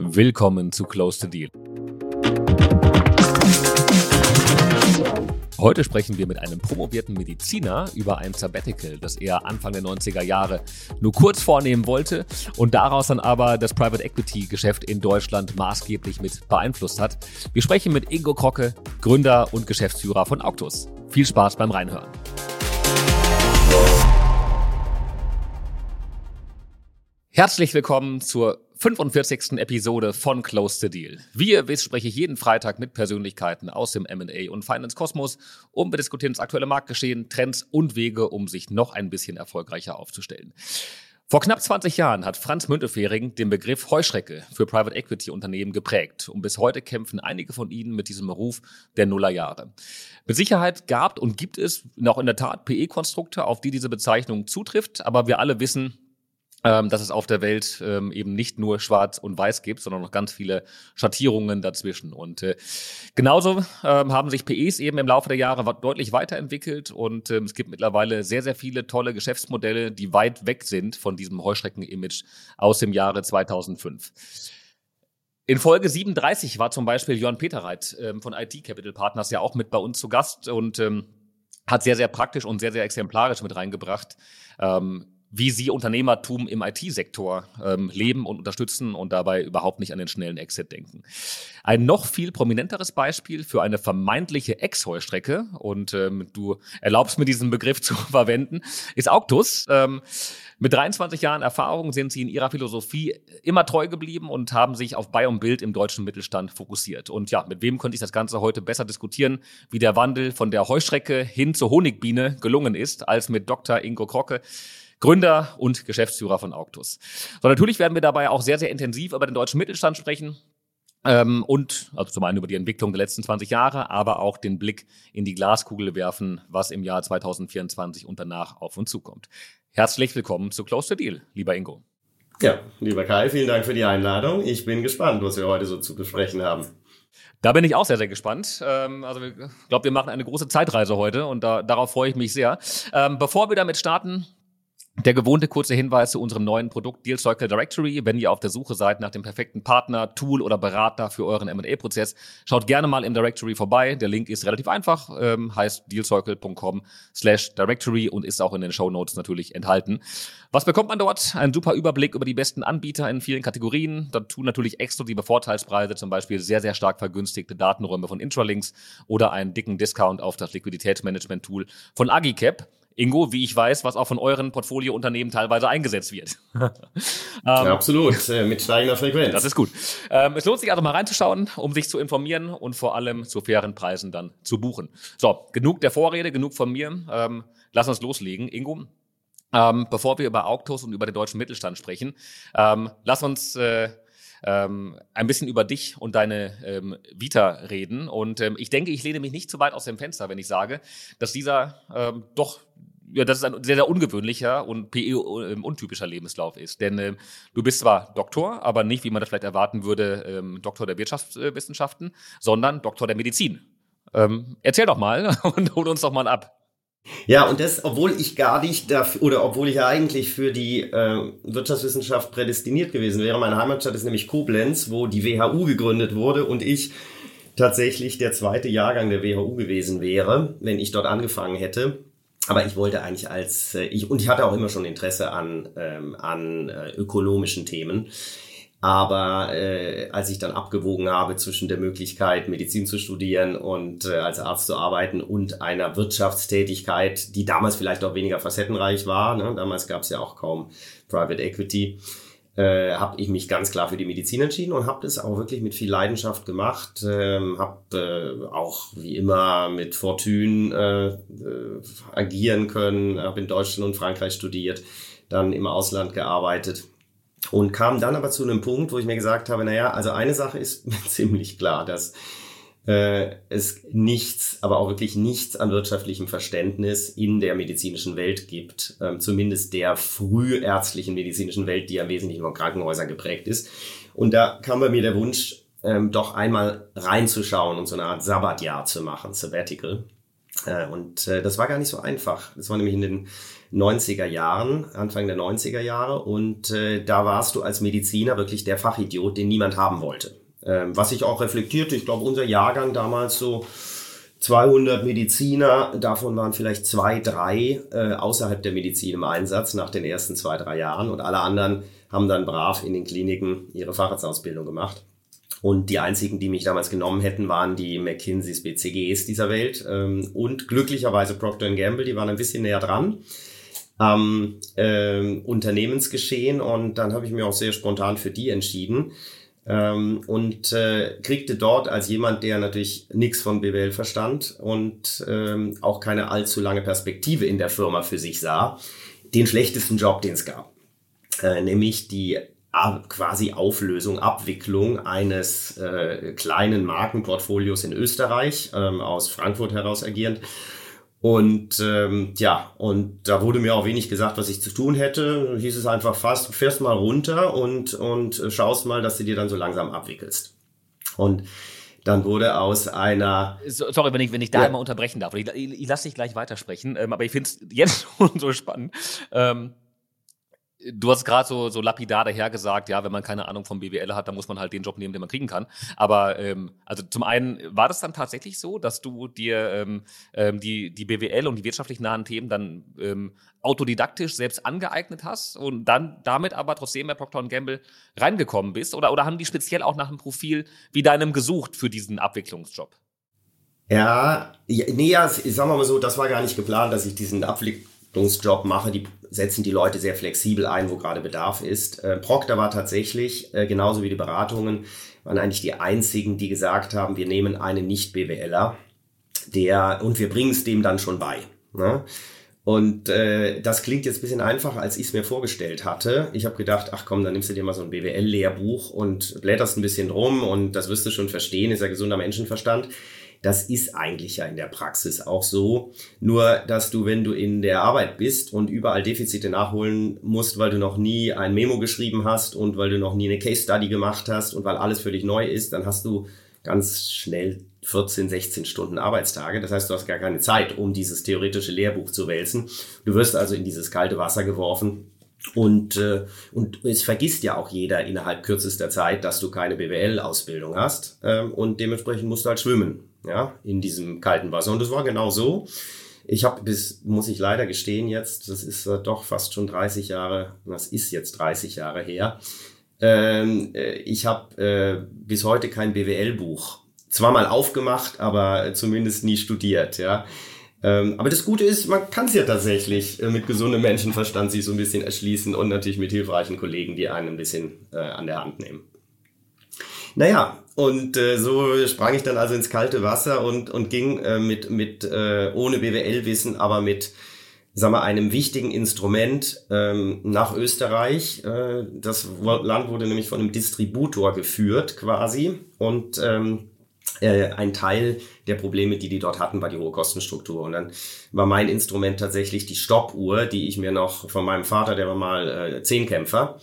Willkommen zu Close the Deal. Heute sprechen wir mit einem promovierten Mediziner über ein Sabbatical, das er Anfang der 90er Jahre nur kurz vornehmen wollte und daraus dann aber das Private Equity Geschäft in Deutschland maßgeblich mit beeinflusst hat. Wir sprechen mit Ingo Krocke, Gründer und Geschäftsführer von Auctus. Viel Spaß beim Reinhören. Herzlich willkommen zur 45. Episode von Close the Deal. Wie ihr wisst, spreche ich jeden Freitag mit Persönlichkeiten aus dem M&A und Finance Kosmos und wir diskutieren das aktuelle Marktgeschehen, Trends und Wege, um sich noch ein bisschen erfolgreicher aufzustellen. Vor knapp 20 Jahren hat Franz Müntefering den Begriff Heuschrecke für Private Equity Unternehmen geprägt und bis heute kämpfen einige von ihnen mit diesem Ruf der Nullerjahre. Mit Sicherheit gab und gibt es noch in der Tat PE-Konstrukte, auf die diese Bezeichnung zutrifft, aber wir alle wissen, ähm, dass es auf der Welt ähm, eben nicht nur Schwarz und Weiß gibt, sondern noch ganz viele Schattierungen dazwischen. Und äh, genauso ähm, haben sich PEs eben im Laufe der Jahre deutlich weiterentwickelt und ähm, es gibt mittlerweile sehr, sehr viele tolle Geschäftsmodelle, die weit weg sind von diesem Heuschrecken-Image aus dem Jahre 2005. In Folge 37 war zum Beispiel Jörn Peterreit ähm, von IT Capital Partners ja auch mit bei uns zu Gast und ähm, hat sehr, sehr praktisch und sehr, sehr exemplarisch mit reingebracht, ähm, wie sie Unternehmertum im IT-Sektor ähm, leben und unterstützen und dabei überhaupt nicht an den schnellen Exit denken. Ein noch viel prominenteres Beispiel für eine vermeintliche Ex-Heustrecke, und ähm, du erlaubst mir diesen Begriff zu verwenden, ist Auctus. Ähm, mit 23 Jahren Erfahrung sind sie in ihrer Philosophie immer treu geblieben und haben sich auf Buy und Bild im deutschen Mittelstand fokussiert. Und ja, mit wem könnte ich das Ganze heute besser diskutieren, wie der Wandel von der Heuschrecke hin zur Honigbiene gelungen ist, als mit Dr. Ingo Krocke. Gründer und Geschäftsführer von Auctus. So, natürlich werden wir dabei auch sehr, sehr intensiv über den deutschen Mittelstand sprechen. Ähm, und also zum einen über die Entwicklung der letzten 20 Jahre, aber auch den Blick in die Glaskugel werfen, was im Jahr 2024 und danach auf uns zukommt. Herzlich willkommen zu Close the Deal, lieber Ingo. Ja, lieber Kai, vielen Dank für die Einladung. Ich bin gespannt, was wir heute so zu besprechen haben. Da bin ich auch sehr, sehr gespannt. Ähm, also ich glaube, wir machen eine große Zeitreise heute und da, darauf freue ich mich sehr. Ähm, bevor wir damit starten, der gewohnte kurze Hinweis zu unserem neuen Produkt Deal Circle Directory. Wenn ihr auf der Suche seid nach dem perfekten Partner, Tool oder Berater für euren M&A-Prozess, schaut gerne mal im Directory vorbei. Der Link ist relativ einfach, ähm, heißt dealcircle.com slash directory und ist auch in den Show Notes natürlich enthalten. Was bekommt man dort? Ein super Überblick über die besten Anbieter in vielen Kategorien. Dazu natürlich exklusive Vorteilspreise, zum Beispiel sehr, sehr stark vergünstigte Datenräume von Intralinks oder einen dicken Discount auf das Liquiditätsmanagement-Tool von Agicap. Ingo, wie ich weiß, was auch von euren Portfoliounternehmen teilweise eingesetzt wird. ähm, ja, absolut, äh, mit steigender Frequenz. Das ist gut. Ähm, es lohnt sich also mal reinzuschauen, um sich zu informieren und vor allem zu fairen Preisen dann zu buchen. So, genug der Vorrede, genug von mir. Ähm, lass uns loslegen. Ingo, ähm, bevor wir über Auktos und über den deutschen Mittelstand sprechen, ähm, lass uns äh, ähm, ein bisschen über dich und deine ähm, Vita reden. Und ähm, ich denke, ich lehne mich nicht zu weit aus dem Fenster, wenn ich sage, dass dieser ähm, doch ja, das ist ein sehr, sehr ungewöhnlicher und PE-untypischer ähm, Lebenslauf ist. Denn ähm, du bist zwar Doktor, aber nicht, wie man das vielleicht erwarten würde, ähm, Doktor der Wirtschaftswissenschaften, sondern Doktor der Medizin. Ähm, erzähl doch mal und hol uns doch mal ab. Ja, und das, obwohl ich gar nicht dafür, oder obwohl ich ja eigentlich für die äh, Wirtschaftswissenschaft prädestiniert gewesen wäre. Meine Heimatstadt ist nämlich Koblenz, wo die WHU gegründet wurde und ich tatsächlich der zweite Jahrgang der WHU gewesen wäre, wenn ich dort angefangen hätte. Aber ich wollte eigentlich als äh, ich und ich hatte auch immer schon Interesse an ähm, an äh, ökonomischen Themen. Aber äh, als ich dann abgewogen habe zwischen der Möglichkeit, Medizin zu studieren und äh, als Arzt zu arbeiten und einer Wirtschaftstätigkeit, die damals vielleicht auch weniger facettenreich war, ne? damals gab es ja auch kaum Private Equity, äh, habe ich mich ganz klar für die Medizin entschieden und habe das auch wirklich mit viel Leidenschaft gemacht. Ähm, habe äh, auch wie immer mit Fortune äh, äh, agieren können, habe in Deutschland und Frankreich studiert, dann im Ausland gearbeitet und kam dann aber zu einem Punkt, wo ich mir gesagt habe, naja, also eine Sache ist ziemlich klar, dass äh, es nichts, aber auch wirklich nichts an wirtschaftlichem Verständnis in der medizinischen Welt gibt, ähm, zumindest der frühärztlichen medizinischen Welt, die ja im Wesentlichen von Krankenhäusern geprägt ist. Und da kam bei mir der Wunsch, ähm, doch einmal reinzuschauen und so eine Art Sabbatjahr zu machen, Sabbatical. Äh, und äh, das war gar nicht so einfach. Das war nämlich in den 90er Jahren, Anfang der 90er Jahre. Und äh, da warst du als Mediziner wirklich der Fachidiot, den niemand haben wollte. Ähm, was ich auch reflektierte, ich glaube, unser Jahrgang damals so 200 Mediziner, davon waren vielleicht zwei, drei äh, außerhalb der Medizin im Einsatz nach den ersten zwei, drei Jahren und alle anderen haben dann brav in den Kliniken ihre Facharztausbildung gemacht. Und die einzigen, die mich damals genommen hätten, waren die McKinseys, BCGs dieser Welt. Ähm, und glücklicherweise Procter Gamble, die waren ein bisschen näher dran am ähm, Unternehmensgeschehen. Und dann habe ich mir auch sehr spontan für die entschieden. Ähm, und äh, kriegte dort als jemand, der natürlich nichts von BWL verstand und ähm, auch keine allzu lange Perspektive in der Firma für sich sah, den schlechtesten Job, den es gab, äh, nämlich die quasi Auflösung, Abwicklung eines äh, kleinen Markenportfolios in Österreich, ähm, aus Frankfurt heraus agierend. Und ähm, ja, und da wurde mir auch wenig gesagt, was ich zu tun hätte. Hieß es einfach fast, fährst mal runter und, und schaust mal, dass du dir dann so langsam abwickelst. Und dann wurde aus einer. Sorry, wenn ich, wenn ich da ja. einmal unterbrechen darf. Ich, ich, ich lasse dich gleich weitersprechen, ähm, aber ich finde es jetzt schon so spannend. Ähm, Du hast gerade so, so lapidar dahergesagt, ja, wenn man keine Ahnung vom BWL hat, dann muss man halt den Job nehmen, den man kriegen kann. Aber ähm, also zum einen war das dann tatsächlich so, dass du dir ähm, ähm die, die BWL und die wirtschaftlich nahen Themen dann ähm, autodidaktisch selbst angeeignet hast und dann damit aber trotzdem bei Procter Gamble reingekommen bist? Oder, oder haben die speziell auch nach einem Profil wie deinem gesucht für diesen Abwicklungsjob? Ja, ja nee, ja, sagen wir mal so, das war gar nicht geplant, dass ich diesen Abwicklungsjob mache. Die setzen die Leute sehr flexibel ein, wo gerade Bedarf ist. Äh, Procter war tatsächlich, äh, genauso wie die Beratungen, waren eigentlich die einzigen, die gesagt haben, wir nehmen einen Nicht-BWLer, der, und wir bringen es dem dann schon bei. Ne? Und äh, das klingt jetzt ein bisschen einfacher, als ich es mir vorgestellt hatte. Ich habe gedacht, ach komm, dann nimmst du dir mal so ein BWL-Lehrbuch und blätterst ein bisschen drum und das wirst du schon verstehen, ist ja gesunder Menschenverstand. Das ist eigentlich ja in der Praxis auch so. Nur, dass du, wenn du in der Arbeit bist und überall Defizite nachholen musst, weil du noch nie ein Memo geschrieben hast und weil du noch nie eine Case Study gemacht hast und weil alles völlig neu ist, dann hast du ganz schnell 14, 16 Stunden Arbeitstage. Das heißt, du hast gar keine Zeit, um dieses theoretische Lehrbuch zu wälzen. Du wirst also in dieses kalte Wasser geworfen. Und, äh, und es vergisst ja auch jeder innerhalb kürzester Zeit, dass du keine BWL-Ausbildung hast. Ähm, und dementsprechend musst du halt schwimmen ja, in diesem kalten Wasser. Und das war genau so. Ich habe bis, muss ich leider gestehen jetzt, das ist äh, doch fast schon 30 Jahre, das ist jetzt 30 Jahre her. Ähm, äh, ich habe äh, bis heute kein BWL-Buch. Zwar mal aufgemacht, aber zumindest nie studiert, ja. Ähm, aber das Gute ist, man kann es ja tatsächlich äh, mit gesundem Menschenverstand sich so ein bisschen erschließen und natürlich mit hilfreichen Kollegen, die einen ein bisschen an der Hand nehmen. Naja, und äh, so sprang ich dann also ins kalte Wasser und, und ging äh, mit, mit äh, ohne BWL-Wissen, aber mit sagen wir, einem wichtigen Instrument ähm, nach Österreich. Äh, das Land wurde nämlich von einem Distributor geführt quasi und ähm, äh, ein Teil der Probleme, die die dort hatten, war die hohe Kostenstruktur. Und dann war mein Instrument tatsächlich die Stoppuhr, die ich mir noch von meinem Vater, der war mal äh, Zehnkämpfer,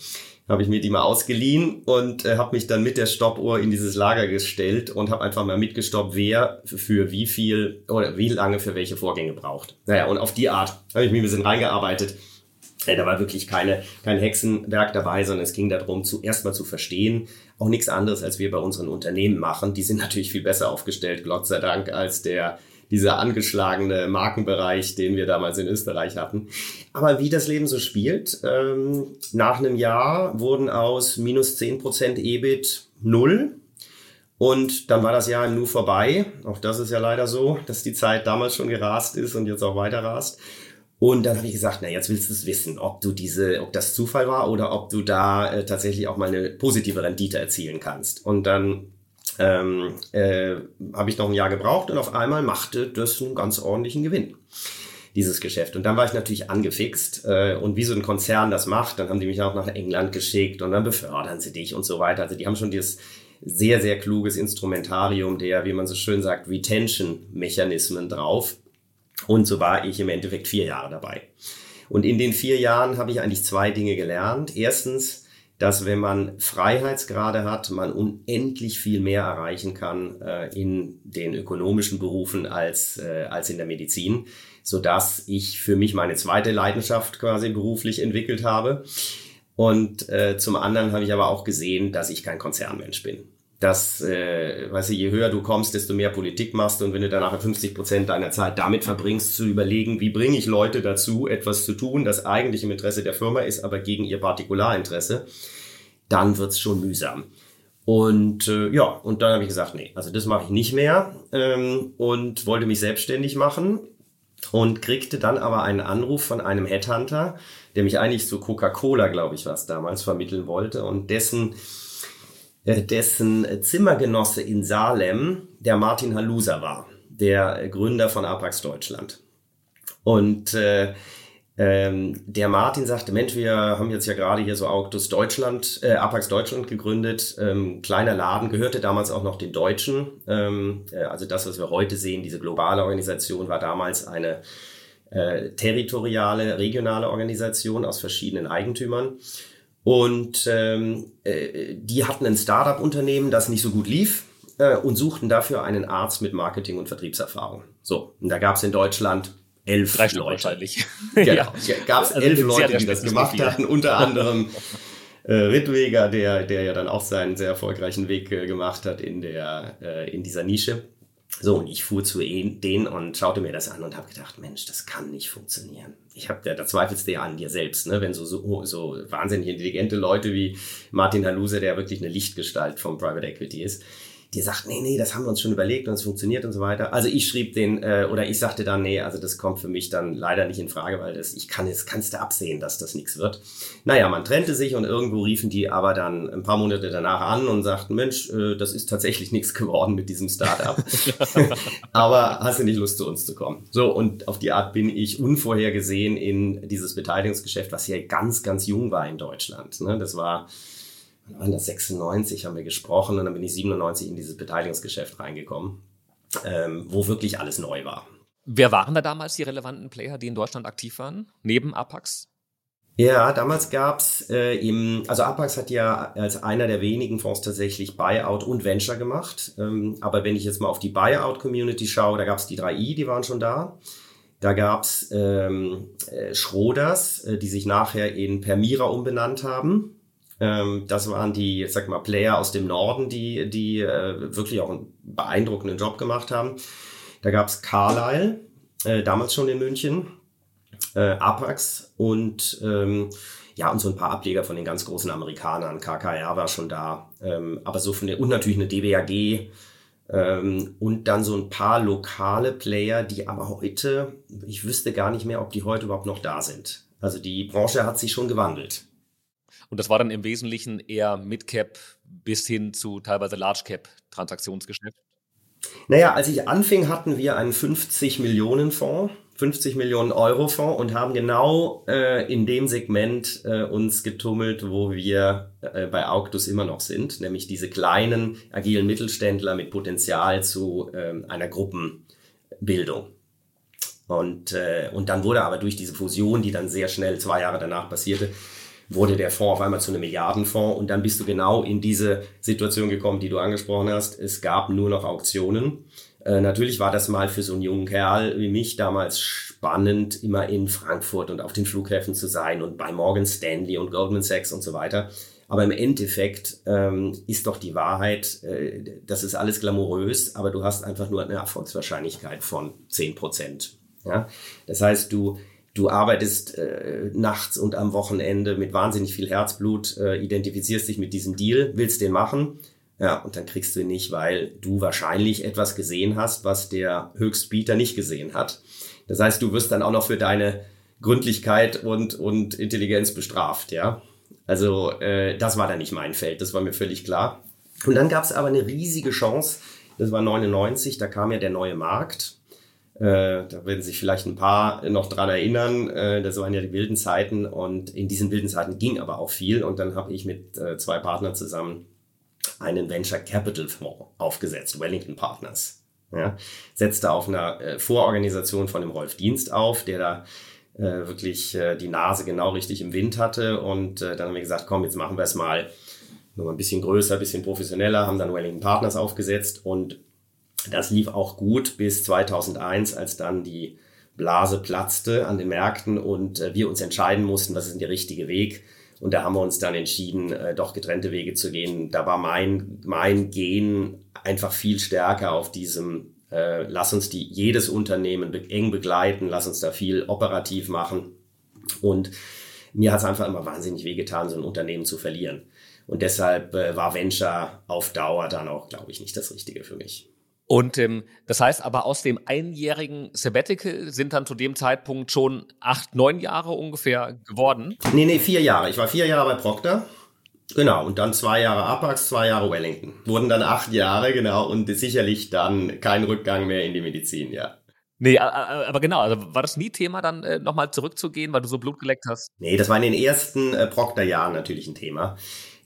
habe ich mir die mal ausgeliehen und äh, habe mich dann mit der Stoppuhr in dieses Lager gestellt und habe einfach mal mitgestoppt, wer für wie viel oder wie lange für welche Vorgänge braucht. Naja, und auf die Art habe ich mich ein bisschen reingearbeitet. Äh, da war wirklich keine, kein Hexenwerk dabei, sondern es ging darum, zuerst mal zu verstehen, auch nichts anderes, als wir bei unseren Unternehmen machen. Die sind natürlich viel besser aufgestellt, Gott sei Dank, als der dieser angeschlagene Markenbereich, den wir damals in Österreich hatten. Aber wie das Leben so spielt, ähm, nach einem Jahr wurden aus minus 10% EBIT null. Und dann war das Jahr im Nu vorbei. Auch das ist ja leider so, dass die Zeit damals schon gerast ist und jetzt auch weiter rast. Und dann habe ich gesagt, na jetzt willst du es wissen, ob du diese, ob das Zufall war oder ob du da äh, tatsächlich auch mal eine positive Rendite erzielen kannst. Und dann ähm, äh, habe ich noch ein Jahr gebraucht und auf einmal machte das einen ganz ordentlichen Gewinn dieses Geschäft. Und dann war ich natürlich angefixt äh, und wie so ein Konzern das macht, dann haben die mich auch nach England geschickt und dann befördern sie dich und so weiter. Also die haben schon dieses sehr, sehr kluges Instrumentarium der, wie man so schön sagt, Retention-Mechanismen drauf. Und so war ich im Endeffekt vier Jahre dabei. Und in den vier Jahren habe ich eigentlich zwei Dinge gelernt. Erstens, dass wenn man Freiheitsgrade hat, man unendlich viel mehr erreichen kann äh, in den ökonomischen Berufen als, äh, als in der Medizin, so dass ich für mich meine zweite Leidenschaft quasi beruflich entwickelt habe. Und äh, zum anderen habe ich aber auch gesehen, dass ich kein Konzernmensch bin dass, äh, weißt du, je höher du kommst, desto mehr Politik machst und wenn du danach 50 Prozent deiner Zeit damit verbringst, zu überlegen, wie bringe ich Leute dazu, etwas zu tun, das eigentlich im Interesse der Firma ist, aber gegen ihr Partikularinteresse, dann wird's schon mühsam. Und äh, ja, und dann habe ich gesagt, nee, also das mache ich nicht mehr ähm, und wollte mich selbstständig machen und kriegte dann aber einen Anruf von einem Headhunter, der mich eigentlich zu Coca-Cola, glaube ich, was damals vermitteln wollte und dessen dessen Zimmergenosse in Salem der Martin Halusa war, der Gründer von Apax Deutschland. Und äh, ähm, der Martin sagte, Mensch, wir haben jetzt ja gerade hier so Autos Deutschland, äh, Apax Deutschland gegründet. Ähm, kleiner Laden, gehörte damals auch noch den Deutschen. Ähm, äh, also das, was wir heute sehen, diese globale Organisation war damals eine äh, territoriale, regionale Organisation aus verschiedenen Eigentümern. Und ähm, äh, die hatten ein Startup-Unternehmen, das nicht so gut lief äh, und suchten dafür einen Arzt mit Marketing- und Vertriebserfahrung. So, und da gab es in Deutschland elf Drei Leute. wahrscheinlich. Genau. Ja, gab es also elf Leute, die das gemacht hatten, unter anderem äh, Rittweger, der, der ja dann auch seinen sehr erfolgreichen Weg äh, gemacht hat in, der, äh, in dieser Nische. So, und ich fuhr zu denen und schaute mir das an und habe gedacht, Mensch, das kann nicht funktionieren. Ich habe, da, da zweifelst du ja an dir selbst, ne? wenn so, so, so wahnsinnig intelligente Leute wie Martin Haluse, der wirklich eine Lichtgestalt vom Private Equity ist, die sagt, nee, nee, das haben wir uns schon überlegt und es funktioniert und so weiter. Also ich schrieb den, äh, oder ich sagte dann, nee, also das kommt für mich dann leider nicht in Frage, weil das, ich kann es, kannst du absehen, dass das nichts wird. Naja, man trennte sich und irgendwo riefen die aber dann ein paar Monate danach an und sagten, Mensch, äh, das ist tatsächlich nichts geworden mit diesem Startup. aber hast du nicht Lust zu uns zu kommen? So, und auf die Art bin ich unvorhergesehen in dieses Beteiligungsgeschäft, was ja ganz, ganz jung war in Deutschland. Ne? Das war waren das 96 haben wir gesprochen und dann bin ich 97 in dieses Beteiligungsgeschäft reingekommen, ähm, wo wirklich alles neu war. Wer waren da damals die relevanten Player, die in Deutschland aktiv waren, neben Apax? Ja, damals gab's äh, im, also Apax hat ja als einer der wenigen Fonds tatsächlich Buyout und Venture gemacht. Ähm, aber wenn ich jetzt mal auf die Buyout-Community schaue, da gab's die 3i, die waren schon da. Da gab's ähm, äh, Schroders, äh, die sich nachher in Permira umbenannt haben. Ähm, das waren die, sag mal, Player aus dem Norden, die, die äh, wirklich auch einen beeindruckenden Job gemacht haben. Da gab's Carlyle, äh, damals schon in München, äh, Apax und ähm, ja, und so ein paar Ableger von den ganz großen Amerikanern. KKR war schon da, ähm, aber so von der, und natürlich eine DBAG, ähm, und dann so ein paar lokale Player, die aber heute, ich wüsste gar nicht mehr, ob die heute überhaupt noch da sind. Also die Branche hat sich schon gewandelt. Und das war dann im Wesentlichen eher Mid-Cap bis hin zu teilweise Large-Cap-Transaktionsgeschäft? Naja, als ich anfing, hatten wir einen 50 Millionen Fonds, 50 Millionen Euro Fonds und haben genau äh, in dem Segment äh, uns getummelt, wo wir äh, bei Auctus immer noch sind, nämlich diese kleinen, agilen Mittelständler mit Potenzial zu ähm, einer Gruppenbildung. Und, äh, und dann wurde aber durch diese Fusion, die dann sehr schnell zwei Jahre danach passierte, wurde der Fonds auf einmal zu einem Milliardenfonds und dann bist du genau in diese Situation gekommen, die du angesprochen hast. Es gab nur noch Auktionen. Äh, natürlich war das mal für so einen jungen Kerl wie mich damals spannend, immer in Frankfurt und auf den Flughäfen zu sein und bei Morgan Stanley und Goldman Sachs und so weiter. Aber im Endeffekt ähm, ist doch die Wahrheit, äh, das ist alles glamourös, aber du hast einfach nur eine Erfolgswahrscheinlichkeit von zehn Prozent. Ja? Das heißt, du du arbeitest äh, nachts und am Wochenende mit wahnsinnig viel Herzblut, äh, identifizierst dich mit diesem Deal, willst den machen, ja, und dann kriegst du ihn nicht, weil du wahrscheinlich etwas gesehen hast, was der Höchstbieter nicht gesehen hat. Das heißt, du wirst dann auch noch für deine Gründlichkeit und, und Intelligenz bestraft, ja. Also äh, das war dann nicht mein Feld, das war mir völlig klar. Und dann gab es aber eine riesige Chance, das war 99, da kam ja der neue Markt äh, da werden sich vielleicht ein paar noch dran erinnern. Äh, das waren ja die wilden Zeiten und in diesen wilden Zeiten ging aber auch viel. Und dann habe ich mit äh, zwei Partnern zusammen einen Venture Capital Fonds aufgesetzt, Wellington Partners. Ja, setzte auf einer äh, Vororganisation von dem Rolf Dienst auf, der da äh, wirklich äh, die Nase genau richtig im Wind hatte. Und dann haben wir gesagt, komm, jetzt machen wir es mal noch ein bisschen größer, ein bisschen professioneller, haben dann Wellington Partners aufgesetzt und das lief auch gut bis 2001, als dann die Blase platzte an den Märkten und äh, wir uns entscheiden mussten, was ist denn der richtige Weg. Und da haben wir uns dann entschieden, äh, doch getrennte Wege zu gehen. Da war mein, mein Gehen einfach viel stärker auf diesem, äh, lass uns die, jedes Unternehmen eng begleiten, lass uns da viel operativ machen. Und mir hat es einfach immer wahnsinnig wehgetan, so ein Unternehmen zu verlieren. Und deshalb äh, war Venture auf Dauer dann auch, glaube ich, nicht das Richtige für mich. Und ähm, das heißt aber, aus dem einjährigen Sabbatical sind dann zu dem Zeitpunkt schon acht, neun Jahre ungefähr geworden? Nee, nee, vier Jahre. Ich war vier Jahre bei Procter. Genau, und dann zwei Jahre Apax, zwei Jahre Wellington. Wurden dann acht Jahre, genau, und sicherlich dann kein Rückgang mehr in die Medizin, ja. Nee, aber genau, also war das nie Thema, dann äh, nochmal zurückzugehen, weil du so Blut geleckt hast? Nee, das war in den ersten äh, Procter-Jahren natürlich ein Thema.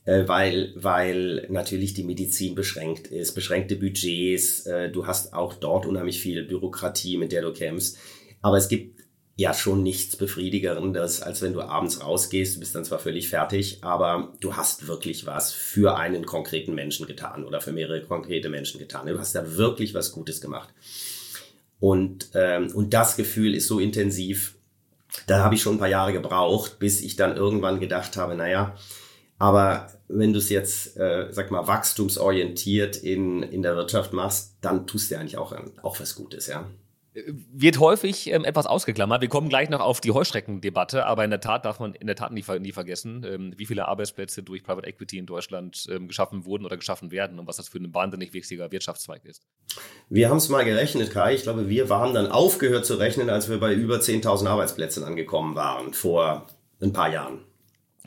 Äh, weil, weil natürlich die Medizin beschränkt ist, beschränkte Budgets, äh, du hast auch dort unheimlich viel Bürokratie, mit der du kämpfst. Aber es gibt ja schon nichts befriedigerendes, als wenn du abends rausgehst, du bist dann zwar völlig fertig, aber du hast wirklich was für einen konkreten Menschen getan oder für mehrere konkrete Menschen getan. Du hast da wirklich was Gutes gemacht. Und, ähm, und das Gefühl ist so intensiv, da habe ich schon ein paar Jahre gebraucht, bis ich dann irgendwann gedacht habe, naja, aber wenn du es jetzt, äh, sag mal, wachstumsorientiert in, in der Wirtschaft machst, dann tust du ja eigentlich auch, auch was Gutes, ja. Wird häufig ähm, etwas ausgeklammert. Wir kommen gleich noch auf die Heuschreckendebatte, aber in der Tat darf man in der Tat nie, nie vergessen, ähm, wie viele Arbeitsplätze durch Private Equity in Deutschland ähm, geschaffen wurden oder geschaffen werden und was das für ein wahnsinnig wichtiger Wirtschaftszweig ist. Wir haben es mal gerechnet, Kai. Ich glaube, wir waren dann aufgehört zu rechnen, als wir bei über 10.000 Arbeitsplätzen angekommen waren vor ein paar Jahren.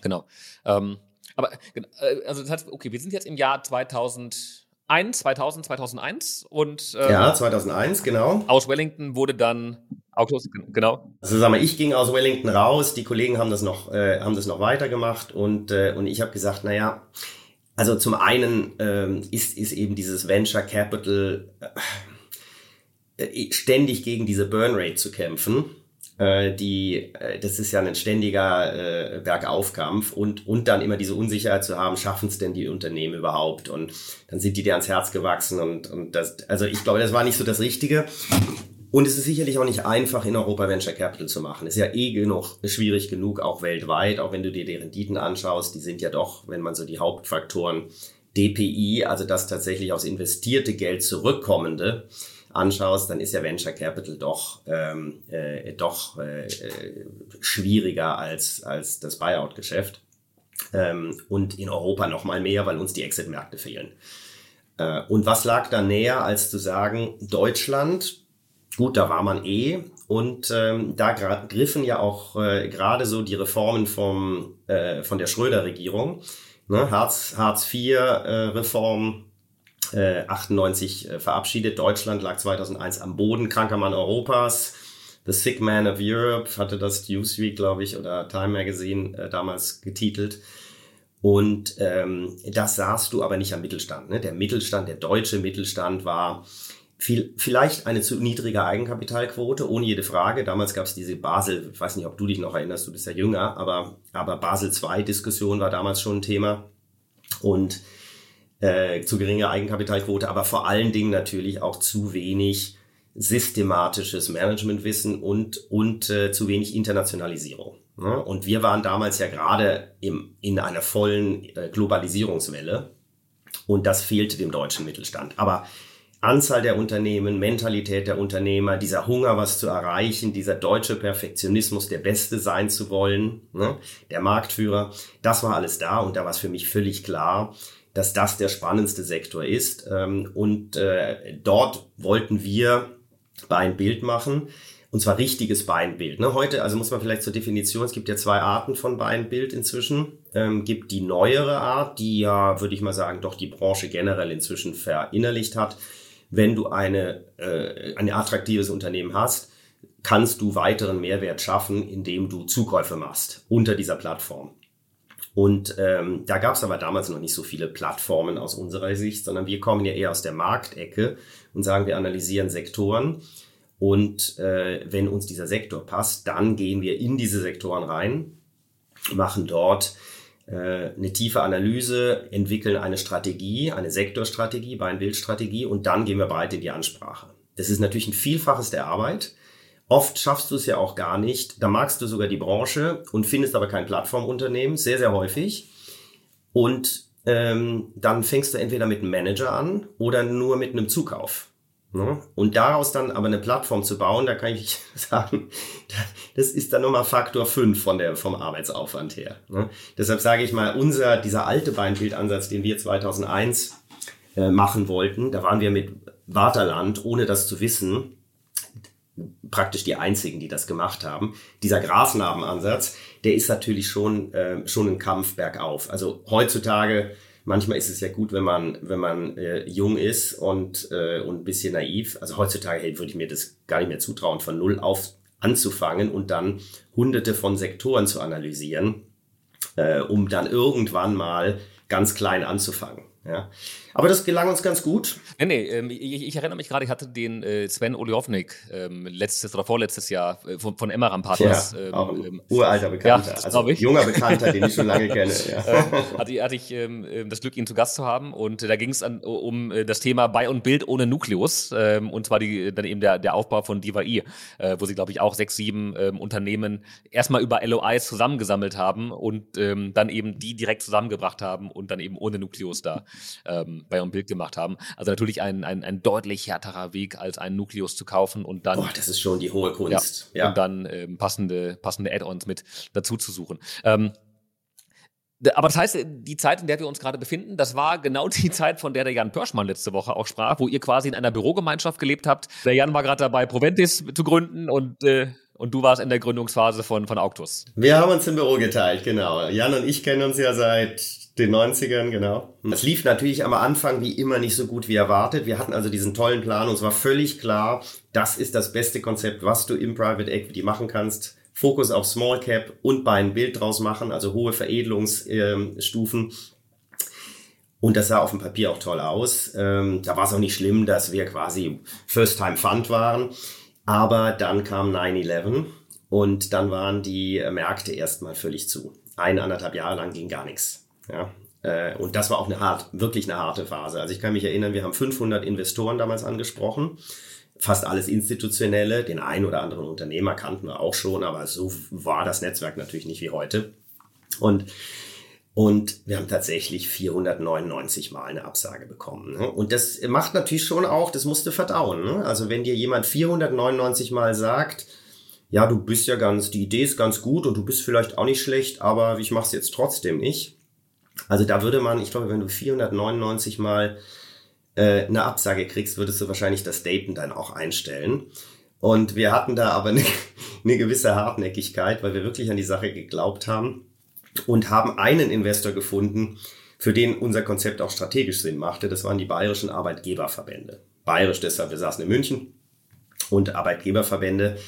Genau. Ähm, aber äh, also das heißt, okay, wir sind jetzt im Jahr 2001, 2000, 2001 und ähm, ja 2001 genau. Aus Wellington wurde dann Autos genau. Also sag mal, ich ging aus Wellington raus, die Kollegen haben das noch äh, haben das noch weitergemacht und äh, und ich habe gesagt, naja, also zum einen ähm, ist ist eben dieses Venture Capital äh, ständig gegen diese Burn Rate zu kämpfen äh, die, äh, das ist ja ein ständiger äh, Bergaufkampf und, und dann immer diese Unsicherheit zu haben, schaffen es denn die Unternehmen überhaupt? Und dann sind die dir ans Herz gewachsen und, und das, also ich glaube, das war nicht so das Richtige. Und es ist sicherlich auch nicht einfach, in Europa Venture Capital zu machen. Ist ja eh genug, schwierig genug, auch weltweit, auch wenn du dir die Renditen anschaust, die sind ja doch, wenn man so die Hauptfaktoren DPI, also das tatsächlich aus investierte Geld zurückkommende, anschaust, dann ist ja Venture Capital doch, ähm, äh, doch äh, äh, schwieriger als, als das Buyout-Geschäft. Ähm, und in Europa noch mal mehr, weil uns die Exit-Märkte fehlen. Äh, und was lag da näher, als zu sagen, Deutschland, gut, da war man eh. Und ähm, da griffen ja auch äh, gerade so die Reformen vom, äh, von der Schröder-Regierung. Ne? Hartz, Hartz IV-Reform, äh, 98 äh, verabschiedet. Deutschland lag 2001 am Boden, kranker Mann Europas. The Sick Man of Europe hatte das Newsweek, glaube ich, oder Time Magazine äh, damals getitelt. Und ähm, das sahst du aber nicht am Mittelstand. Ne? Der Mittelstand, der deutsche Mittelstand war viel, vielleicht eine zu niedrige Eigenkapitalquote, ohne jede Frage. Damals gab es diese Basel, ich weiß nicht, ob du dich noch erinnerst, du bist ja jünger, aber, aber Basel II-Diskussion war damals schon ein Thema. Und äh, zu geringe Eigenkapitalquote, aber vor allen Dingen natürlich auch zu wenig systematisches Managementwissen und, und äh, zu wenig Internationalisierung. Ne? Und wir waren damals ja gerade im, in einer vollen äh, Globalisierungswelle und das fehlte dem deutschen Mittelstand. Aber Anzahl der Unternehmen, Mentalität der Unternehmer, dieser Hunger, was zu erreichen, dieser deutsche Perfektionismus, der Beste sein zu wollen, ne? der Marktführer, das war alles da und da war es für mich völlig klar, dass das der spannendste Sektor ist. Ähm, und äh, dort wollten wir Beinbild machen. Und zwar richtiges Beinbild. Ne? Heute, also muss man vielleicht zur Definition, es gibt ja zwei Arten von Beinbild inzwischen. Ähm, gibt die neuere Art, die ja, würde ich mal sagen, doch die Branche generell inzwischen verinnerlicht hat. Wenn du eine, äh, ein attraktives Unternehmen hast, kannst du weiteren Mehrwert schaffen, indem du Zukäufe machst unter dieser Plattform. Und ähm, da gab es aber damals noch nicht so viele Plattformen aus unserer Sicht, sondern wir kommen ja eher aus der Marktecke und sagen, wir analysieren Sektoren Und äh, wenn uns dieser Sektor passt, dann gehen wir in diese Sektoren rein, machen dort äh, eine tiefe Analyse, entwickeln eine Strategie, eine Sektorstrategie, Bein-Bild-Strategie und dann gehen wir breit in die Ansprache. Das ist natürlich ein Vielfaches der Arbeit. Oft schaffst du es ja auch gar nicht. Da magst du sogar die Branche und findest aber kein Plattformunternehmen, sehr, sehr häufig. Und ähm, dann fängst du entweder mit einem Manager an oder nur mit einem Zukauf. Ne? Und daraus dann aber eine Plattform zu bauen, da kann ich sagen, das ist dann nochmal Faktor 5 von der, vom Arbeitsaufwand her. Ne? Deshalb sage ich mal, unser, dieser alte Beinbildansatz, den wir 2001 äh, machen wollten, da waren wir mit Waterland, ohne das zu wissen, praktisch die einzigen, die das gemacht haben. Dieser Grasnarbenansatz, der ist natürlich schon, äh, schon ein Kampf bergauf. Also heutzutage, manchmal ist es ja gut, wenn man, wenn man äh, jung ist und, äh, und ein bisschen naiv. Also heutzutage hey, würde ich mir das gar nicht mehr zutrauen, von null auf anzufangen und dann hunderte von Sektoren zu analysieren, äh, um dann irgendwann mal ganz klein anzufangen. Ja. Aber das gelang uns ganz gut. Nee, nee, ähm, ich, ich, erinnere mich gerade, ich hatte den äh, Sven Oliovnik ähm, letztes oder vorletztes Jahr äh, von, von Emmeram Partners. Ja, ähm, auch ähm, uralter Bekannter, ja, also ich. junger Bekannter, den ich schon lange kenne. Ja. Ähm, hatte, hatte ich ähm, das Glück, ihn zu Gast zu haben und äh, da ging es um äh, das Thema Bei- und Bild ohne Nukleus und zwar die, dann eben der, der Aufbau von DivaI, wo sie, glaube ich, auch sechs, sieben Unternehmen erstmal über LOIs zusammengesammelt haben und dann eben die direkt zusammengebracht haben und dann eben ohne Nukleus da ähm, bei Bild gemacht haben. Also natürlich ein, ein, ein deutlich härterer Weg, als einen Nukleus zu kaufen und dann. Boah, das ist schon die hohe Kunst. Ja, ja. Und dann ähm, passende, passende Add-ons mit dazu zu suchen. Ähm, aber das heißt, die Zeit, in der wir uns gerade befinden, das war genau die Zeit, von der der Jan Pörschmann letzte Woche auch sprach, wo ihr quasi in einer Bürogemeinschaft gelebt habt. Der Jan war gerade dabei, Proventis zu gründen und äh, und du warst in der Gründungsphase von, von Auctus. Wir haben uns im Büro geteilt, genau. Jan und ich kennen uns ja seit den 90ern, genau. Es lief natürlich am Anfang wie immer nicht so gut wie erwartet. Wir hatten also diesen tollen Plan und es war völlig klar, das ist das beste Konzept, was du im Private Equity machen kannst. Fokus auf Small Cap und bei ein Bild draus machen, also hohe Veredelungsstufen. Und das sah auf dem Papier auch toll aus. Ähm, da war es auch nicht schlimm, dass wir quasi First-Time-Fund waren. Aber dann kam 9-11 und dann waren die Märkte erstmal völlig zu. Ein, anderthalb Jahre lang ging gar nichts. Ja, äh, und das war auch eine hart, wirklich eine harte Phase. Also ich kann mich erinnern, wir haben 500 Investoren damals angesprochen, fast alles institutionelle, den einen oder anderen Unternehmer kannten wir auch schon, aber so war das Netzwerk natürlich nicht wie heute. Und und wir haben tatsächlich 499 Mal eine Absage bekommen. Ne? Und das macht natürlich schon auch, das musste verdauen. Ne? Also wenn dir jemand 499 Mal sagt, ja, du bist ja ganz, die Idee ist ganz gut und du bist vielleicht auch nicht schlecht, aber ich mache es jetzt trotzdem nicht. Also da würde man, ich glaube, wenn du 499 Mal äh, eine Absage kriegst, würdest du wahrscheinlich das Daten dann auch einstellen. Und wir hatten da aber eine, eine gewisse Hartnäckigkeit, weil wir wirklich an die Sache geglaubt haben und haben einen Investor gefunden, für den unser Konzept auch strategisch Sinn machte. Das waren die bayerischen Arbeitgeberverbände. Bayerisch deshalb, wir saßen in München und Arbeitgeberverbände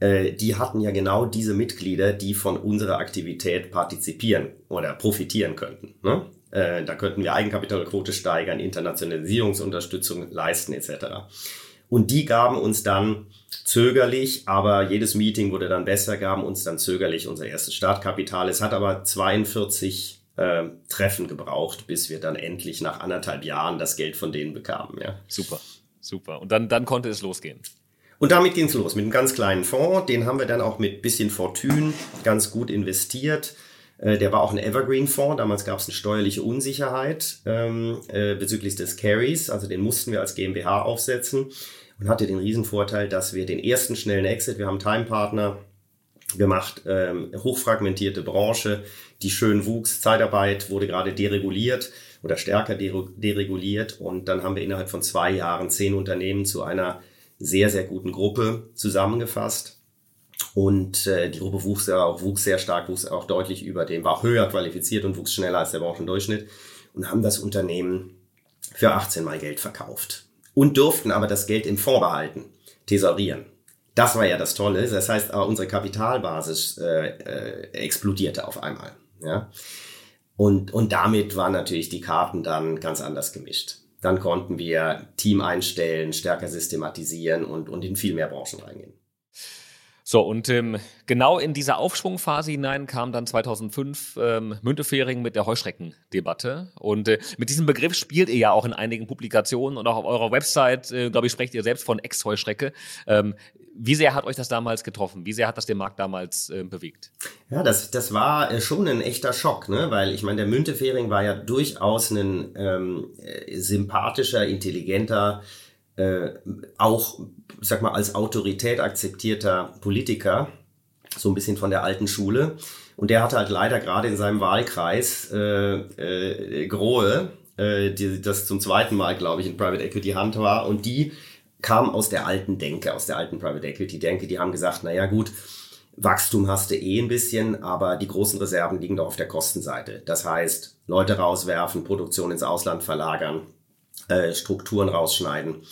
äh, die hatten ja genau diese Mitglieder, die von unserer Aktivität partizipieren oder profitieren könnten. Ne? Äh, da könnten wir Eigenkapitalquote steigern, Internationalisierungsunterstützung leisten etc. Und die gaben uns dann zögerlich, aber jedes Meeting wurde dann besser, gaben uns dann zögerlich unser erstes Startkapital. Es hat aber 42 äh, Treffen gebraucht, bis wir dann endlich nach anderthalb Jahren das Geld von denen bekamen. Ja. Super, super. Und dann, dann konnte es losgehen. Und damit ging's los mit einem ganz kleinen Fonds. Den haben wir dann auch mit bisschen Fortune ganz gut investiert. Äh, der war auch ein Evergreen-Fonds. Damals gab es eine steuerliche Unsicherheit ähm, äh, bezüglich des Carries. Also den mussten wir als GmbH aufsetzen und hatte den Riesenvorteil, dass wir den ersten schnellen Exit, wir haben Time-Partner gemacht, ähm, hochfragmentierte Branche, die schön wuchs. Zeitarbeit wurde gerade dereguliert oder stärker dereguliert. Und dann haben wir innerhalb von zwei Jahren zehn Unternehmen zu einer sehr, sehr guten Gruppe zusammengefasst. Und äh, die Gruppe wuchs ja auch, wuchs sehr stark, wuchs auch deutlich über dem, war höher qualifiziert und wuchs schneller als der Branchendurchschnitt und haben das Unternehmen für 18 Mal Geld verkauft. Und durften aber das Geld im Fonds behalten, tesorieren. Das war ja das Tolle. Das heißt, unsere Kapitalbasis äh, äh, explodierte auf einmal. Ja? Und, und damit waren natürlich die Karten dann ganz anders gemischt. Dann konnten wir Team einstellen, stärker systematisieren und, und in viel mehr Branchen reingehen. So, und ähm, genau in diese Aufschwungphase hinein kam dann 2005 ähm, Müntefering mit der Heuschreckendebatte. Und äh, mit diesem Begriff spielt ihr ja auch in einigen Publikationen und auch auf eurer Website, äh, glaube ich, sprecht ihr selbst von Ex-Heuschrecke. Ähm, wie sehr hat euch das damals getroffen? Wie sehr hat das den Markt damals äh, bewegt? Ja, das, das war äh, schon ein echter Schock, ne? weil ich meine, der Müntefering war ja durchaus ein ähm, äh, sympathischer, intelligenter, äh, auch, sag mal, als Autorität akzeptierter Politiker, so ein bisschen von der alten Schule. Und der hatte halt leider gerade in seinem Wahlkreis äh, äh, Grohe, äh, die das zum zweiten Mal, glaube ich, in Private Equity Hand war. Und die kam aus der alten Denke, aus der alten Private Equity Denke. Die haben gesagt, na ja, gut, Wachstum hast du eh ein bisschen, aber die großen Reserven liegen doch auf der Kostenseite. Das heißt, Leute rauswerfen, Produktion ins Ausland verlagern, äh, Strukturen rausschneiden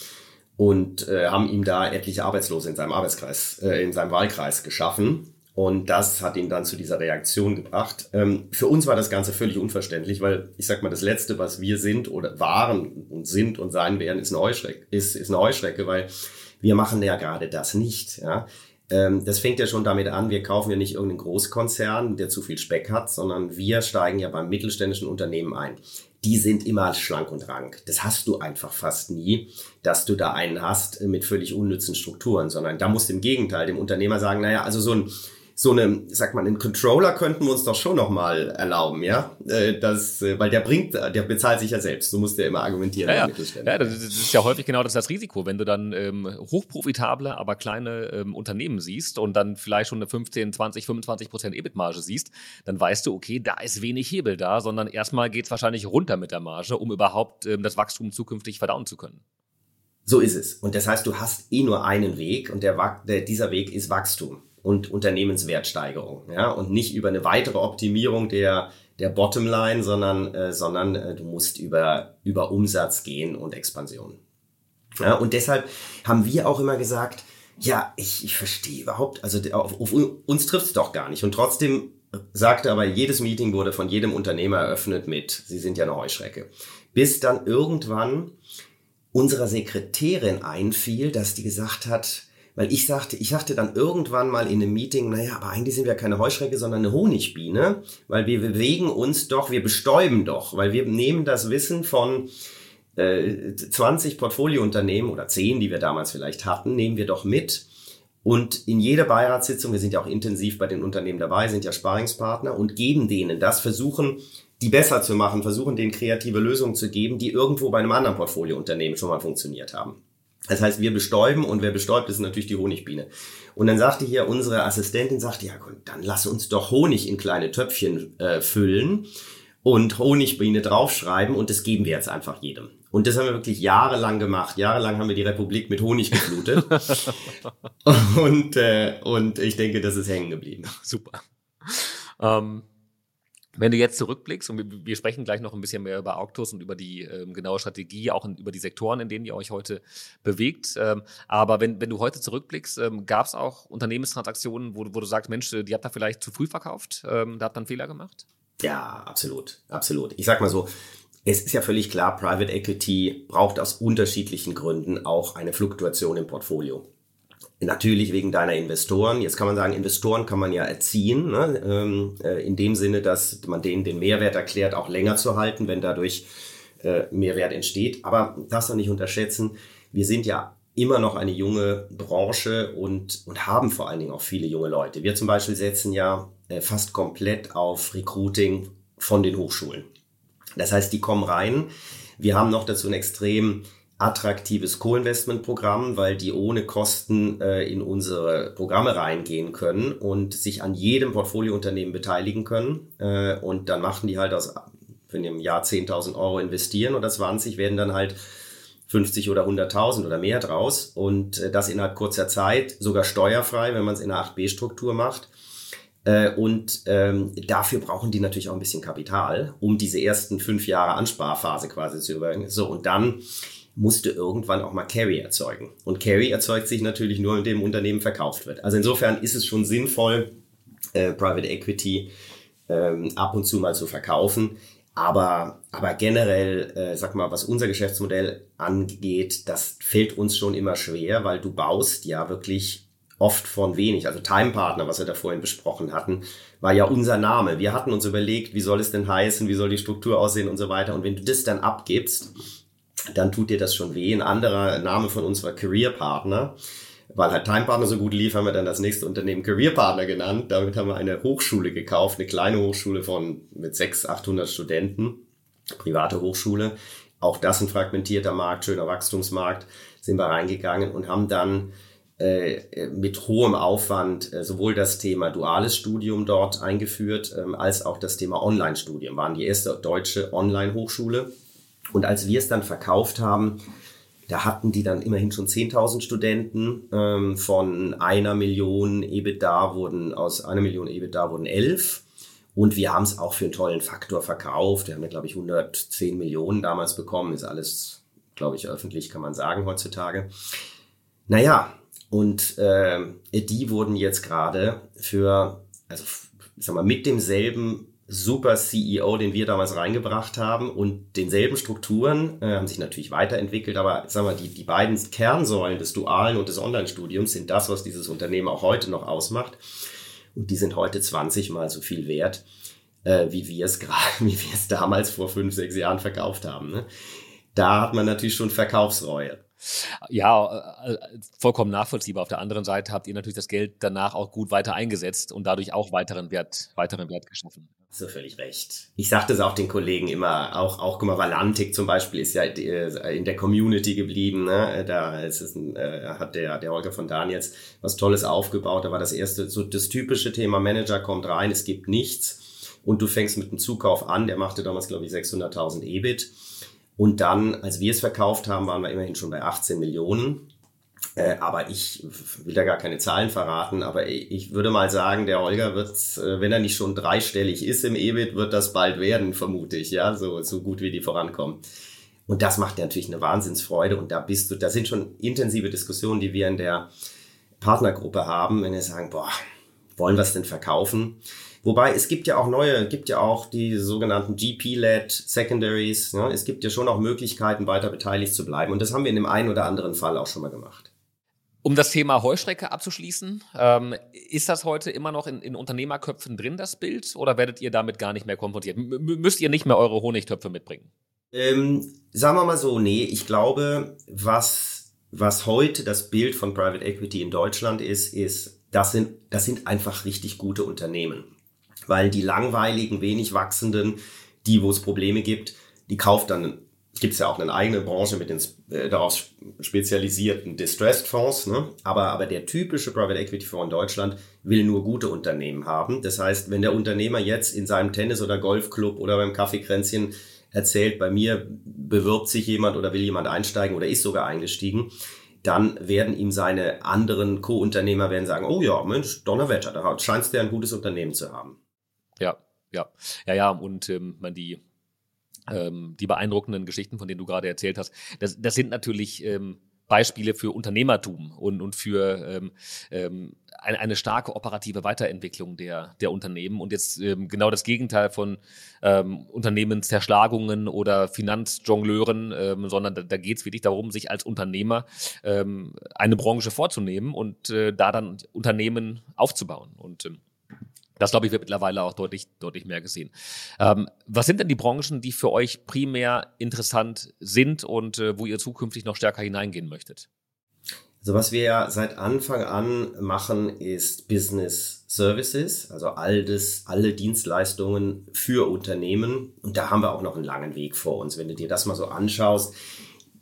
und äh, haben ihm da etliche Arbeitslose in seinem Arbeitskreis, äh, in seinem Wahlkreis geschaffen. Und das hat ihn dann zu dieser Reaktion gebracht. Ähm, für uns war das Ganze völlig unverständlich, weil ich sag mal, das Letzte, was wir sind oder waren und sind und sein werden, ist eine Heuschrecke, ist, ist eine Heuschrecke, weil wir machen ja gerade das nicht. Ja? Ähm, das fängt ja schon damit an, wir kaufen ja nicht irgendeinen Großkonzern, der zu viel Speck hat, sondern wir steigen ja beim mittelständischen Unternehmen ein die sind immer schlank und rank. Das hast du einfach fast nie, dass du da einen hast mit völlig unnützen Strukturen, sondern da musst du im Gegenteil dem Unternehmer sagen, naja, also so ein so eine, sag mal, einen Controller könnten wir uns doch schon nochmal erlauben, ja? Äh, das, äh, weil der bringt, der bezahlt sich ja selbst. So muss der immer argumentieren. Ja, ja. ja das ist ja häufig genau das, das Risiko, wenn du dann ähm, hochprofitable, aber kleine ähm, Unternehmen siehst und dann vielleicht schon eine 15, 20, 25 Prozent EBIT-Marge siehst, dann weißt du, okay, da ist wenig Hebel da, sondern erstmal geht's wahrscheinlich runter mit der Marge, um überhaupt ähm, das Wachstum zukünftig verdauen zu können. So ist es. Und das heißt, du hast eh nur einen Weg und der, der dieser Weg ist Wachstum und Unternehmenswertsteigerung, ja, und nicht über eine weitere Optimierung der der Bottomline, sondern äh, sondern äh, du musst über über Umsatz gehen und Expansion. Ja, und deshalb haben wir auch immer gesagt, ja, ich, ich verstehe überhaupt, also auf, auf uns trifft es doch gar nicht. Und trotzdem sagte aber, jedes Meeting wurde von jedem Unternehmer eröffnet mit, Sie sind ja eine Heuschrecke. Bis dann irgendwann unserer Sekretärin einfiel, dass die gesagt hat, weil ich sagte, ich sagte dann irgendwann mal in einem Meeting, naja, aber eigentlich sind wir keine Heuschrecke, sondern eine Honigbiene, weil wir bewegen uns doch, wir bestäuben doch, weil wir nehmen das Wissen von äh, 20 Portfoliounternehmen oder 10, die wir damals vielleicht hatten, nehmen wir doch mit. Und in jeder Beiratssitzung, wir sind ja auch intensiv bei den Unternehmen dabei, sind ja Sparingspartner und geben denen das, versuchen, die besser zu machen, versuchen denen kreative Lösungen zu geben, die irgendwo bei einem anderen Portfoliounternehmen schon mal funktioniert haben. Das heißt, wir bestäuben und wer bestäubt, ist natürlich die Honigbiene. Und dann sagte hier unsere Assistentin, sagte, ja gut, dann lass uns doch Honig in kleine Töpfchen äh, füllen und Honigbiene draufschreiben und das geben wir jetzt einfach jedem. Und das haben wir wirklich jahrelang gemacht. Jahrelang haben wir die Republik mit Honig geflutet. und, äh, und ich denke, das ist hängen geblieben. Super. Ähm, wenn du jetzt zurückblickst, und wir sprechen gleich noch ein bisschen mehr über Auctus und über die ähm, genaue Strategie, auch in, über die Sektoren, in denen ihr euch heute bewegt. Ähm, aber wenn, wenn du heute zurückblickst, ähm, gab es auch Unternehmenstransaktionen, wo, wo du sagst, Mensch, die habt ihr vielleicht zu früh verkauft, ähm, da ihr einen Fehler gemacht? Ja, absolut, absolut. Ich sag mal so, es ist ja völlig klar, Private Equity braucht aus unterschiedlichen Gründen auch eine Fluktuation im Portfolio. Natürlich wegen deiner Investoren. Jetzt kann man sagen, Investoren kann man ja erziehen, ne? ähm, äh, in dem Sinne, dass man denen den Mehrwert erklärt, auch länger zu halten, wenn dadurch äh, Mehrwert entsteht. Aber das noch nicht unterschätzen. Wir sind ja immer noch eine junge Branche und, und haben vor allen Dingen auch viele junge Leute. Wir zum Beispiel setzen ja äh, fast komplett auf Recruiting von den Hochschulen. Das heißt, die kommen rein. Wir haben noch dazu ein extrem attraktives Co-Investment-Programm, weil die ohne Kosten äh, in unsere Programme reingehen können und sich an jedem Portfoliounternehmen beteiligen können. Äh, und dann machen die halt aus, wenn die im Jahr 10.000 Euro investieren oder 20, werden dann halt 50 oder 100.000 oder mehr draus und äh, das innerhalb kurzer Zeit, sogar steuerfrei, wenn man es in einer 8b-Struktur macht. Äh, und ähm, dafür brauchen die natürlich auch ein bisschen Kapital, um diese ersten fünf Jahre Ansparphase quasi zu überwinden. So, und dann musste irgendwann auch mal Carry erzeugen. Und Carry erzeugt sich natürlich nur, indem Unternehmen verkauft wird. Also insofern ist es schon sinnvoll, äh, Private Equity ähm, ab und zu mal zu verkaufen. Aber, aber generell, äh, sag mal, was unser Geschäftsmodell angeht, das fällt uns schon immer schwer, weil du baust ja wirklich oft von wenig. Also Time Partner, was wir da vorhin besprochen hatten, war ja unser Name. Wir hatten uns überlegt, wie soll es denn heißen, wie soll die Struktur aussehen und so weiter. Und wenn du das dann abgibst, dann tut dir das schon weh. Ein anderer Name von uns war Career Partner. Weil halt Time Partner so gut lief, haben wir dann das nächste Unternehmen Career Partner genannt. Damit haben wir eine Hochschule gekauft, eine kleine Hochschule von mit 600, 800 Studenten, private Hochschule. Auch das ein fragmentierter Markt, schöner Wachstumsmarkt, sind wir reingegangen und haben dann äh, mit hohem Aufwand äh, sowohl das Thema duales Studium dort eingeführt, ähm, als auch das Thema Online-Studium. Waren die erste deutsche Online-Hochschule. Und als wir es dann verkauft haben, da hatten die dann immerhin schon 10.000 Studenten. Ähm, von einer Million EBITDA wurden, aus einer Million EBITDA wurden elf. Und wir haben es auch für einen tollen Faktor verkauft. Wir haben ja, glaube ich, 110 Millionen damals bekommen. Ist alles, glaube ich, öffentlich, kann man sagen heutzutage. Naja, und äh, die wurden jetzt gerade für, also ich sag mal, mit demselben super CEO, den wir damals reingebracht haben und denselben Strukturen äh, haben sich natürlich weiterentwickelt, aber sag mal, die, die beiden Kernsäulen des dualen und des Online-Studiums sind das, was dieses Unternehmen auch heute noch ausmacht. Und die sind heute 20 mal so viel wert, äh, wie wir es gerade, wie wir es damals vor fünf, sechs Jahren verkauft haben. Ne? Da hat man natürlich schon Verkaufsreue. Ja, äh, äh, vollkommen nachvollziehbar. Auf der anderen Seite habt ihr natürlich das Geld danach auch gut weiter eingesetzt und dadurch auch weiteren Wert, weiteren Wert geschaffen. So völlig recht. Ich sagte es auch den Kollegen immer, auch, auch guck mal, Valantik zum Beispiel ist ja äh, in der Community geblieben. Ne? Da ist es ein, hat der, der Holger von Dahn jetzt was Tolles aufgebaut. Da war das erste, so das typische Thema Manager kommt rein, es gibt nichts. Und du fängst mit einem Zukauf an, der machte damals, glaube ich, 600.000 EBIT. Und dann, als wir es verkauft haben, waren wir immerhin schon bei 18 Millionen. Äh, aber ich will da gar keine Zahlen verraten, aber ich würde mal sagen, der Holger wird, äh, wenn er nicht schon dreistellig ist im EBIT, wird das bald werden, vermute ich, ja, so, so gut wie die vorankommen. Und das macht natürlich eine Wahnsinnsfreude und da bist du, da sind schon intensive Diskussionen, die wir in der Partnergruppe haben, wenn wir sagen, boah, wollen wir es denn verkaufen? Wobei es gibt ja auch neue, gibt ja auch die sogenannten GP-led Secondaries. Ja, es gibt ja schon auch Möglichkeiten, weiter beteiligt zu bleiben. Und das haben wir in dem einen oder anderen Fall auch schon mal gemacht. Um das Thema Heuschrecke abzuschließen, ähm, ist das heute immer noch in, in, Unternehmerköpfen drin, das Bild? Oder werdet ihr damit gar nicht mehr konfrontiert? M müsst ihr nicht mehr eure Honigtöpfe mitbringen? Ähm, sagen wir mal so, nee, ich glaube, was, was heute das Bild von Private Equity in Deutschland ist, ist, das sind, das sind einfach richtig gute Unternehmen weil die langweiligen, wenig wachsenden, die, wo es Probleme gibt, die kauft dann, gibt es ja auch eine eigene Branche mit den äh, darauf spezialisierten Distressed Fonds, ne? aber, aber der typische Private Equity Fonds in Deutschland will nur gute Unternehmen haben. Das heißt, wenn der Unternehmer jetzt in seinem Tennis- oder Golfclub oder beim Kaffeekränzchen erzählt, bei mir bewirbt sich jemand oder will jemand einsteigen oder ist sogar eingestiegen, dann werden ihm seine anderen Co-Unternehmer werden sagen, oh ja, Mensch, Donnerwetter, da scheint der ein gutes Unternehmen zu haben. Ja, ja, ja, ja, und ähm, man die ähm, die beeindruckenden Geschichten, von denen du gerade erzählt hast, das, das sind natürlich ähm, Beispiele für Unternehmertum und, und für ähm, ähm, eine, eine starke operative Weiterentwicklung der, der Unternehmen und jetzt ähm, genau das Gegenteil von ähm, Unternehmenszerschlagungen oder Finanzjongleuren, ähm, sondern da, da geht es wirklich darum, sich als Unternehmer ähm, eine Branche vorzunehmen und äh, da dann Unternehmen aufzubauen. Und ähm, das, glaube ich, wird mittlerweile auch deutlich, deutlich mehr gesehen. Ähm, was sind denn die Branchen, die für euch primär interessant sind und äh, wo ihr zukünftig noch stärker hineingehen möchtet? Also was wir seit Anfang an machen, ist Business Services, also all das, alle Dienstleistungen für Unternehmen. Und da haben wir auch noch einen langen Weg vor uns. Wenn du dir das mal so anschaust,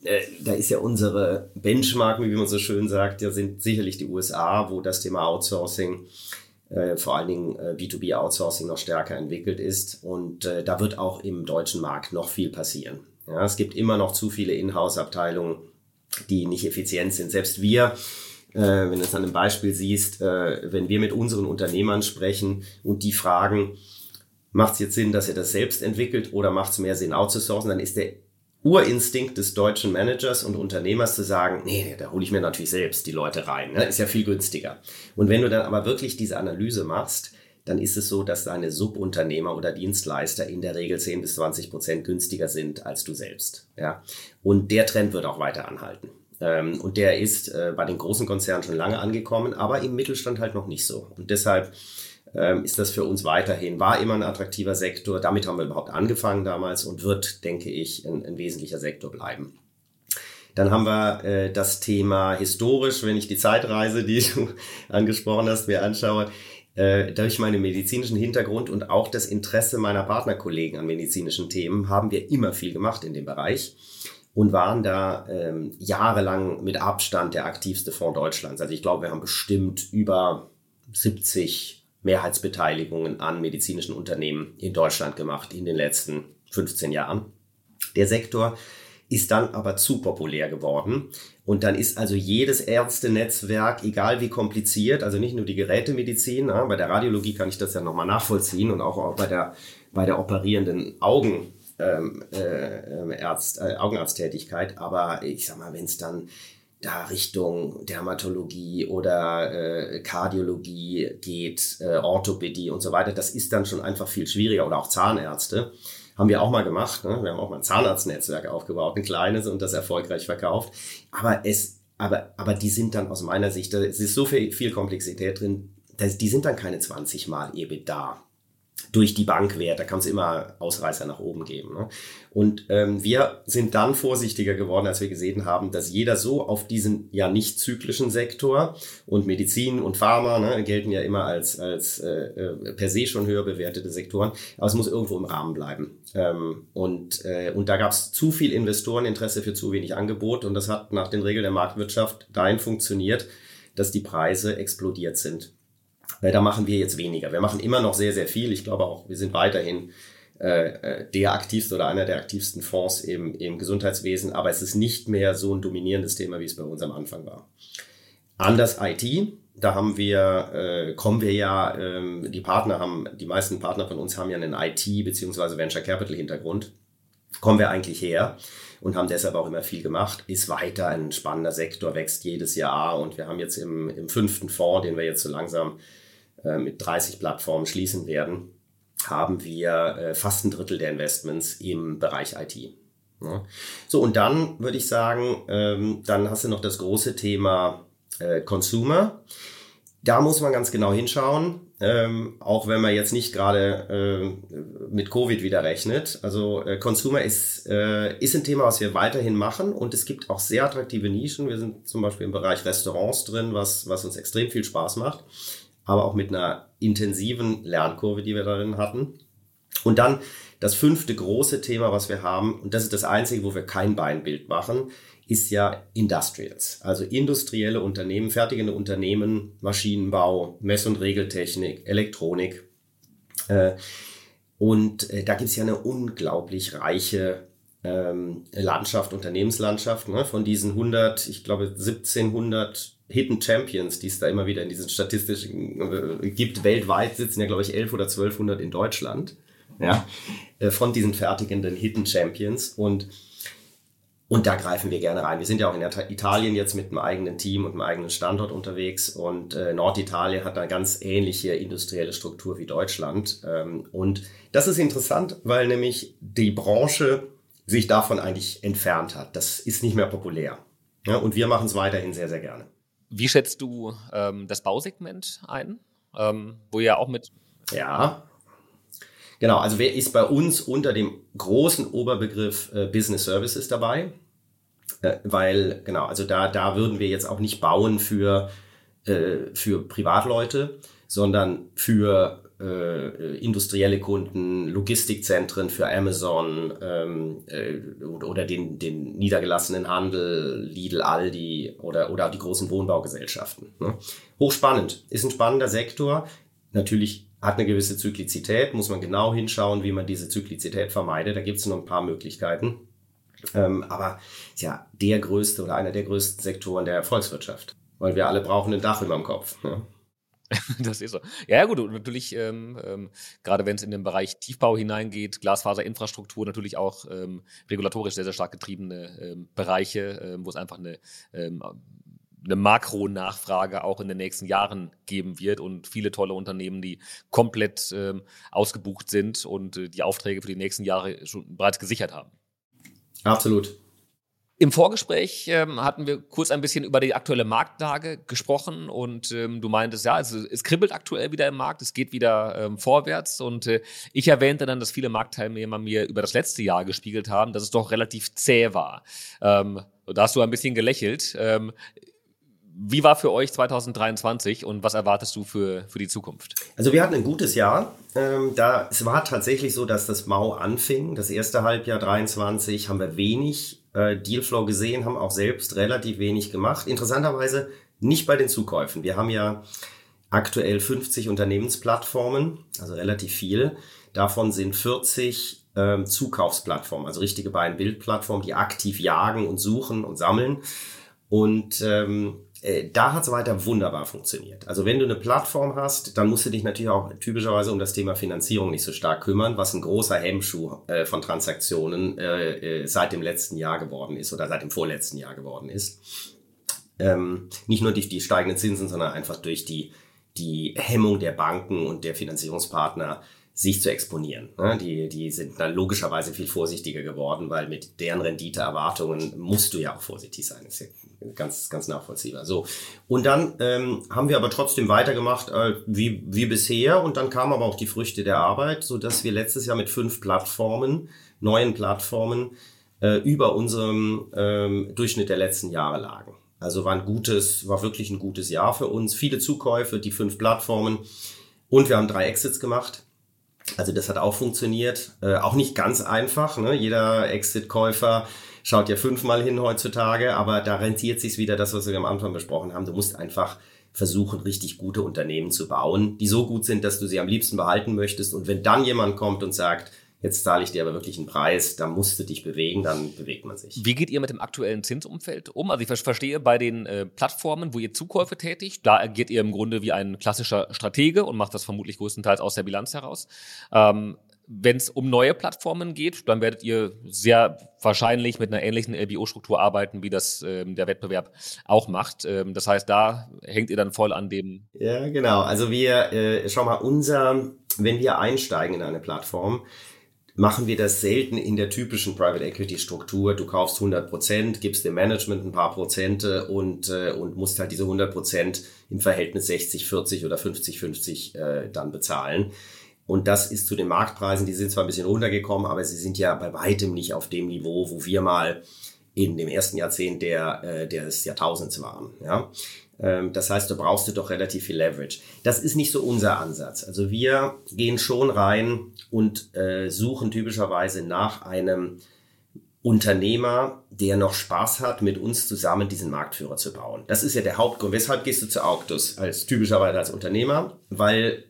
äh, da ist ja unsere Benchmark, wie man so schön sagt, ja sind sicherlich die USA, wo das Thema Outsourcing äh, vor allen Dingen äh, B2B-Outsourcing noch stärker entwickelt ist. Und äh, da wird auch im deutschen Markt noch viel passieren. Ja, es gibt immer noch zu viele Inhouse-Abteilungen, die nicht effizient sind. Selbst wir, äh, wenn du es an einem Beispiel siehst, äh, wenn wir mit unseren Unternehmern sprechen und die fragen, macht es jetzt Sinn, dass ihr das selbst entwickelt oder macht es mehr Sinn, outzusourcen, dann ist der Urinstinkt des deutschen Managers und Unternehmers zu sagen, nee, da hole ich mir natürlich selbst die Leute rein, ne? ist ja viel günstiger. Und wenn du dann aber wirklich diese Analyse machst, dann ist es so, dass deine Subunternehmer oder Dienstleister in der Regel 10 bis 20 Prozent günstiger sind als du selbst. Ja? Und der Trend wird auch weiter anhalten. Ähm, und der ist äh, bei den großen Konzernen schon lange angekommen, aber im Mittelstand halt noch nicht so. Und deshalb ist das für uns weiterhin, war immer ein attraktiver Sektor. Damit haben wir überhaupt angefangen damals und wird, denke ich, ein, ein wesentlicher Sektor bleiben. Dann haben wir äh, das Thema historisch, wenn ich die Zeitreise, die du angesprochen hast, mir anschaue, äh, durch meinen medizinischen Hintergrund und auch das Interesse meiner Partnerkollegen an medizinischen Themen haben wir immer viel gemacht in dem Bereich und waren da ähm, jahrelang mit Abstand der aktivste Fonds Deutschlands. Also ich glaube, wir haben bestimmt über 70 Mehrheitsbeteiligungen an medizinischen Unternehmen in Deutschland gemacht in den letzten 15 Jahren. Der Sektor ist dann aber zu populär geworden. Und dann ist also jedes Ärztenetzwerk, egal wie kompliziert, also nicht nur die Gerätemedizin, bei der Radiologie kann ich das ja nochmal nachvollziehen und auch bei der, bei der operierenden Augen, ähm, äh, Ärzt, äh, Augenarzttätigkeit. Aber ich sag mal, wenn es dann da Richtung Dermatologie oder äh, Kardiologie geht, äh, Orthopädie und so weiter, das ist dann schon einfach viel schwieriger oder auch Zahnärzte. Haben wir auch mal gemacht. Ne? Wir haben auch mal ein Zahnarztnetzwerk aufgebaut, ein kleines und das erfolgreich verkauft. Aber es, aber, aber die sind dann aus meiner Sicht, da ist so viel, viel Komplexität drin, das, die sind dann keine 20 Mal EBITDA durch die Bank wert. Da kann es immer Ausreißer nach oben geben. Ne? Und ähm, wir sind dann vorsichtiger geworden, als wir gesehen haben, dass jeder so auf diesen ja nicht zyklischen Sektor und Medizin und Pharma ne, gelten ja immer als, als äh, äh, per se schon höher bewertete Sektoren, aber es muss irgendwo im Rahmen bleiben. Ähm, und, äh, und da gab es zu viel Investoreninteresse für zu wenig Angebot und das hat nach den Regeln der Marktwirtschaft dahin funktioniert, dass die Preise explodiert sind. Da machen wir jetzt weniger. Wir machen immer noch sehr, sehr viel. Ich glaube auch, wir sind weiterhin äh, äh, der aktivste oder einer der aktivsten Fonds im, im Gesundheitswesen, aber es ist nicht mehr so ein dominierendes Thema, wie es bei uns am Anfang war. Anders IT, da haben wir, äh, kommen wir ja, ähm, die Partner haben, die meisten Partner von uns haben ja einen IT- bzw. Venture Capital Hintergrund. Kommen wir eigentlich her und haben deshalb auch immer viel gemacht. Ist weiter ein spannender Sektor, wächst jedes Jahr und wir haben jetzt im, im fünften Fonds, den wir jetzt so langsam mit 30 Plattformen schließen werden, haben wir äh, fast ein Drittel der Investments im Bereich IT. So, und dann würde ich sagen, ähm, dann hast du noch das große Thema äh, Consumer. Da muss man ganz genau hinschauen, ähm, auch wenn man jetzt nicht gerade äh, mit Covid wieder rechnet. Also äh, Consumer ist, äh, ist ein Thema, was wir weiterhin machen und es gibt auch sehr attraktive Nischen. Wir sind zum Beispiel im Bereich Restaurants drin, was, was uns extrem viel Spaß macht aber auch mit einer intensiven Lernkurve, die wir darin hatten. Und dann das fünfte große Thema, was wir haben, und das ist das einzige, wo wir kein Beinbild machen, ist ja Industrials, also industrielle Unternehmen, fertigende Unternehmen, Maschinenbau, Mess- und Regeltechnik, Elektronik. Äh, und äh, da gibt es ja eine unglaublich reiche ähm, Landschaft, Unternehmenslandschaft, ne? von diesen 100, ich glaube 1700 Hidden Champions, die es da immer wieder in diesen statistischen äh, gibt. Weltweit sitzen ja, glaube ich, 11 oder 1200 in Deutschland. Ja, äh, von diesen fertigenden Hidden Champions und und da greifen wir gerne rein. Wir sind ja auch in Italien jetzt mit einem eigenen Team und einem eigenen Standort unterwegs und äh, Norditalien hat eine ganz ähnliche industrielle Struktur wie Deutschland. Ähm, und das ist interessant, weil nämlich die Branche sich davon eigentlich entfernt hat. Das ist nicht mehr populär. Ja, und wir machen es weiterhin sehr, sehr gerne. Wie schätzt du ähm, das Bausegment ein, ähm, wo ihr auch mit... Ja, genau. Also wer ist bei uns unter dem großen Oberbegriff äh, Business Services dabei? Äh, weil, genau, also da, da würden wir jetzt auch nicht bauen für, äh, für Privatleute, sondern für äh, industrielle Kunden, Logistikzentren für Amazon ähm, äh, oder den, den niedergelassenen Handel, Lidl, Aldi oder, oder die großen Wohnbaugesellschaften. Ne? Hochspannend, ist ein spannender Sektor. Natürlich hat eine gewisse Zyklizität, muss man genau hinschauen, wie man diese Zyklizität vermeidet. Da gibt es noch ein paar Möglichkeiten. Ähm, aber ja der größte oder einer der größten Sektoren der Volkswirtschaft, weil wir alle brauchen ein Dach über dem Kopf. Ne? das ist so. Ja, gut, und natürlich, ähm, ähm, gerade wenn es in den Bereich Tiefbau hineingeht, Glasfaserinfrastruktur, natürlich auch ähm, regulatorisch sehr, sehr stark getriebene ähm, Bereiche, ähm, wo es einfach eine ähm, eine Makronachfrage auch in den nächsten Jahren geben wird und viele tolle Unternehmen, die komplett ausgebucht sind und äh, die Aufträge für die nächsten Jahre schon bereits gesichert haben. Absolut. Im Vorgespräch ähm, hatten wir kurz ein bisschen über die aktuelle Marktlage gesprochen und ähm, du meintest, ja, also es kribbelt aktuell wieder im Markt, es geht wieder ähm, vorwärts und äh, ich erwähnte dann, dass viele Marktteilnehmer mir über das letzte Jahr gespiegelt haben, dass es doch relativ zäh war. Ähm, da hast du ein bisschen gelächelt. Ähm, wie war für euch 2023 und was erwartest du für, für die Zukunft? Also wir hatten ein gutes Jahr. Ähm, da, es war tatsächlich so, dass das Mau anfing. Das erste Halbjahr 23 haben wir wenig äh, Dealflow gesehen, haben auch selbst relativ wenig gemacht. Interessanterweise nicht bei den Zukäufen. Wir haben ja aktuell 50 Unternehmensplattformen, also relativ viel. Davon sind 40 ähm, Zukaufsplattformen, also richtige Buy-and-Build-Plattformen, die aktiv jagen und suchen und sammeln. Und ähm, äh, da hat es weiter wunderbar funktioniert. Also wenn du eine Plattform hast, dann musst du dich natürlich auch typischerweise um das Thema Finanzierung nicht so stark kümmern, was ein großer Hemmschuh äh, von Transaktionen äh, äh, seit dem letzten Jahr geworden ist oder seit dem vorletzten Jahr geworden ist. Ähm, nicht nur durch die steigenden Zinsen, sondern einfach durch die, die Hemmung der Banken und der Finanzierungspartner, sich zu exponieren. Ne? Die, die sind dann logischerweise viel vorsichtiger geworden, weil mit deren Renditeerwartungen musst du ja auch vorsichtig sein. Das ist ja ganz, ganz nachvollziehbar. So. Und dann ähm, haben wir aber trotzdem weitergemacht äh, wie, wie bisher und dann kamen aber auch die Früchte der Arbeit, so dass wir letztes Jahr mit fünf Plattformen, neuen Plattformen, äh, über unserem ähm, Durchschnitt der letzten Jahre lagen. Also war ein gutes, war wirklich ein gutes Jahr für uns. Viele Zukäufe, die fünf Plattformen und wir haben drei Exits gemacht also das hat auch funktioniert. Äh, auch nicht ganz einfach. Ne? Jeder Exit-Käufer schaut ja fünfmal hin heutzutage, aber da rentiert sich wieder das, was wir am Anfang besprochen haben. Du musst einfach versuchen, richtig gute Unternehmen zu bauen, die so gut sind, dass du sie am liebsten behalten möchtest. Und wenn dann jemand kommt und sagt, jetzt zahle ich dir aber wirklich einen Preis, da musst du dich bewegen, dann bewegt man sich. Wie geht ihr mit dem aktuellen Zinsumfeld um? Also ich verstehe bei den äh, Plattformen, wo ihr Zukäufe tätigt, da agiert ihr im Grunde wie ein klassischer Stratege und macht das vermutlich größtenteils aus der Bilanz heraus. Ähm, wenn es um neue Plattformen geht, dann werdet ihr sehr wahrscheinlich mit einer ähnlichen LBO-Struktur arbeiten, wie das ähm, der Wettbewerb auch macht. Ähm, das heißt, da hängt ihr dann voll an dem. Ja, genau. Also wir, äh, schau mal, unser, wenn wir einsteigen in eine Plattform, machen wir das selten in der typischen Private Equity Struktur. Du kaufst 100 Prozent, gibst dem Management ein paar Prozente und, äh, und musst halt diese 100 Prozent im Verhältnis 60, 40 oder 50, 50 äh, dann bezahlen. Und das ist zu den Marktpreisen, die sind zwar ein bisschen runtergekommen, aber sie sind ja bei weitem nicht auf dem Niveau, wo wir mal in dem ersten Jahrzehnt der, äh, des Jahrtausends waren. Ja? Ähm, das heißt, da brauchst du doch relativ viel Leverage. Das ist nicht so unser Ansatz. Also wir gehen schon rein und äh, suchen typischerweise nach einem Unternehmer, der noch Spaß hat, mit uns zusammen diesen Marktführer zu bauen. Das ist ja der Hauptgrund. Weshalb gehst du zu Auctus als typischerweise als Unternehmer? Weil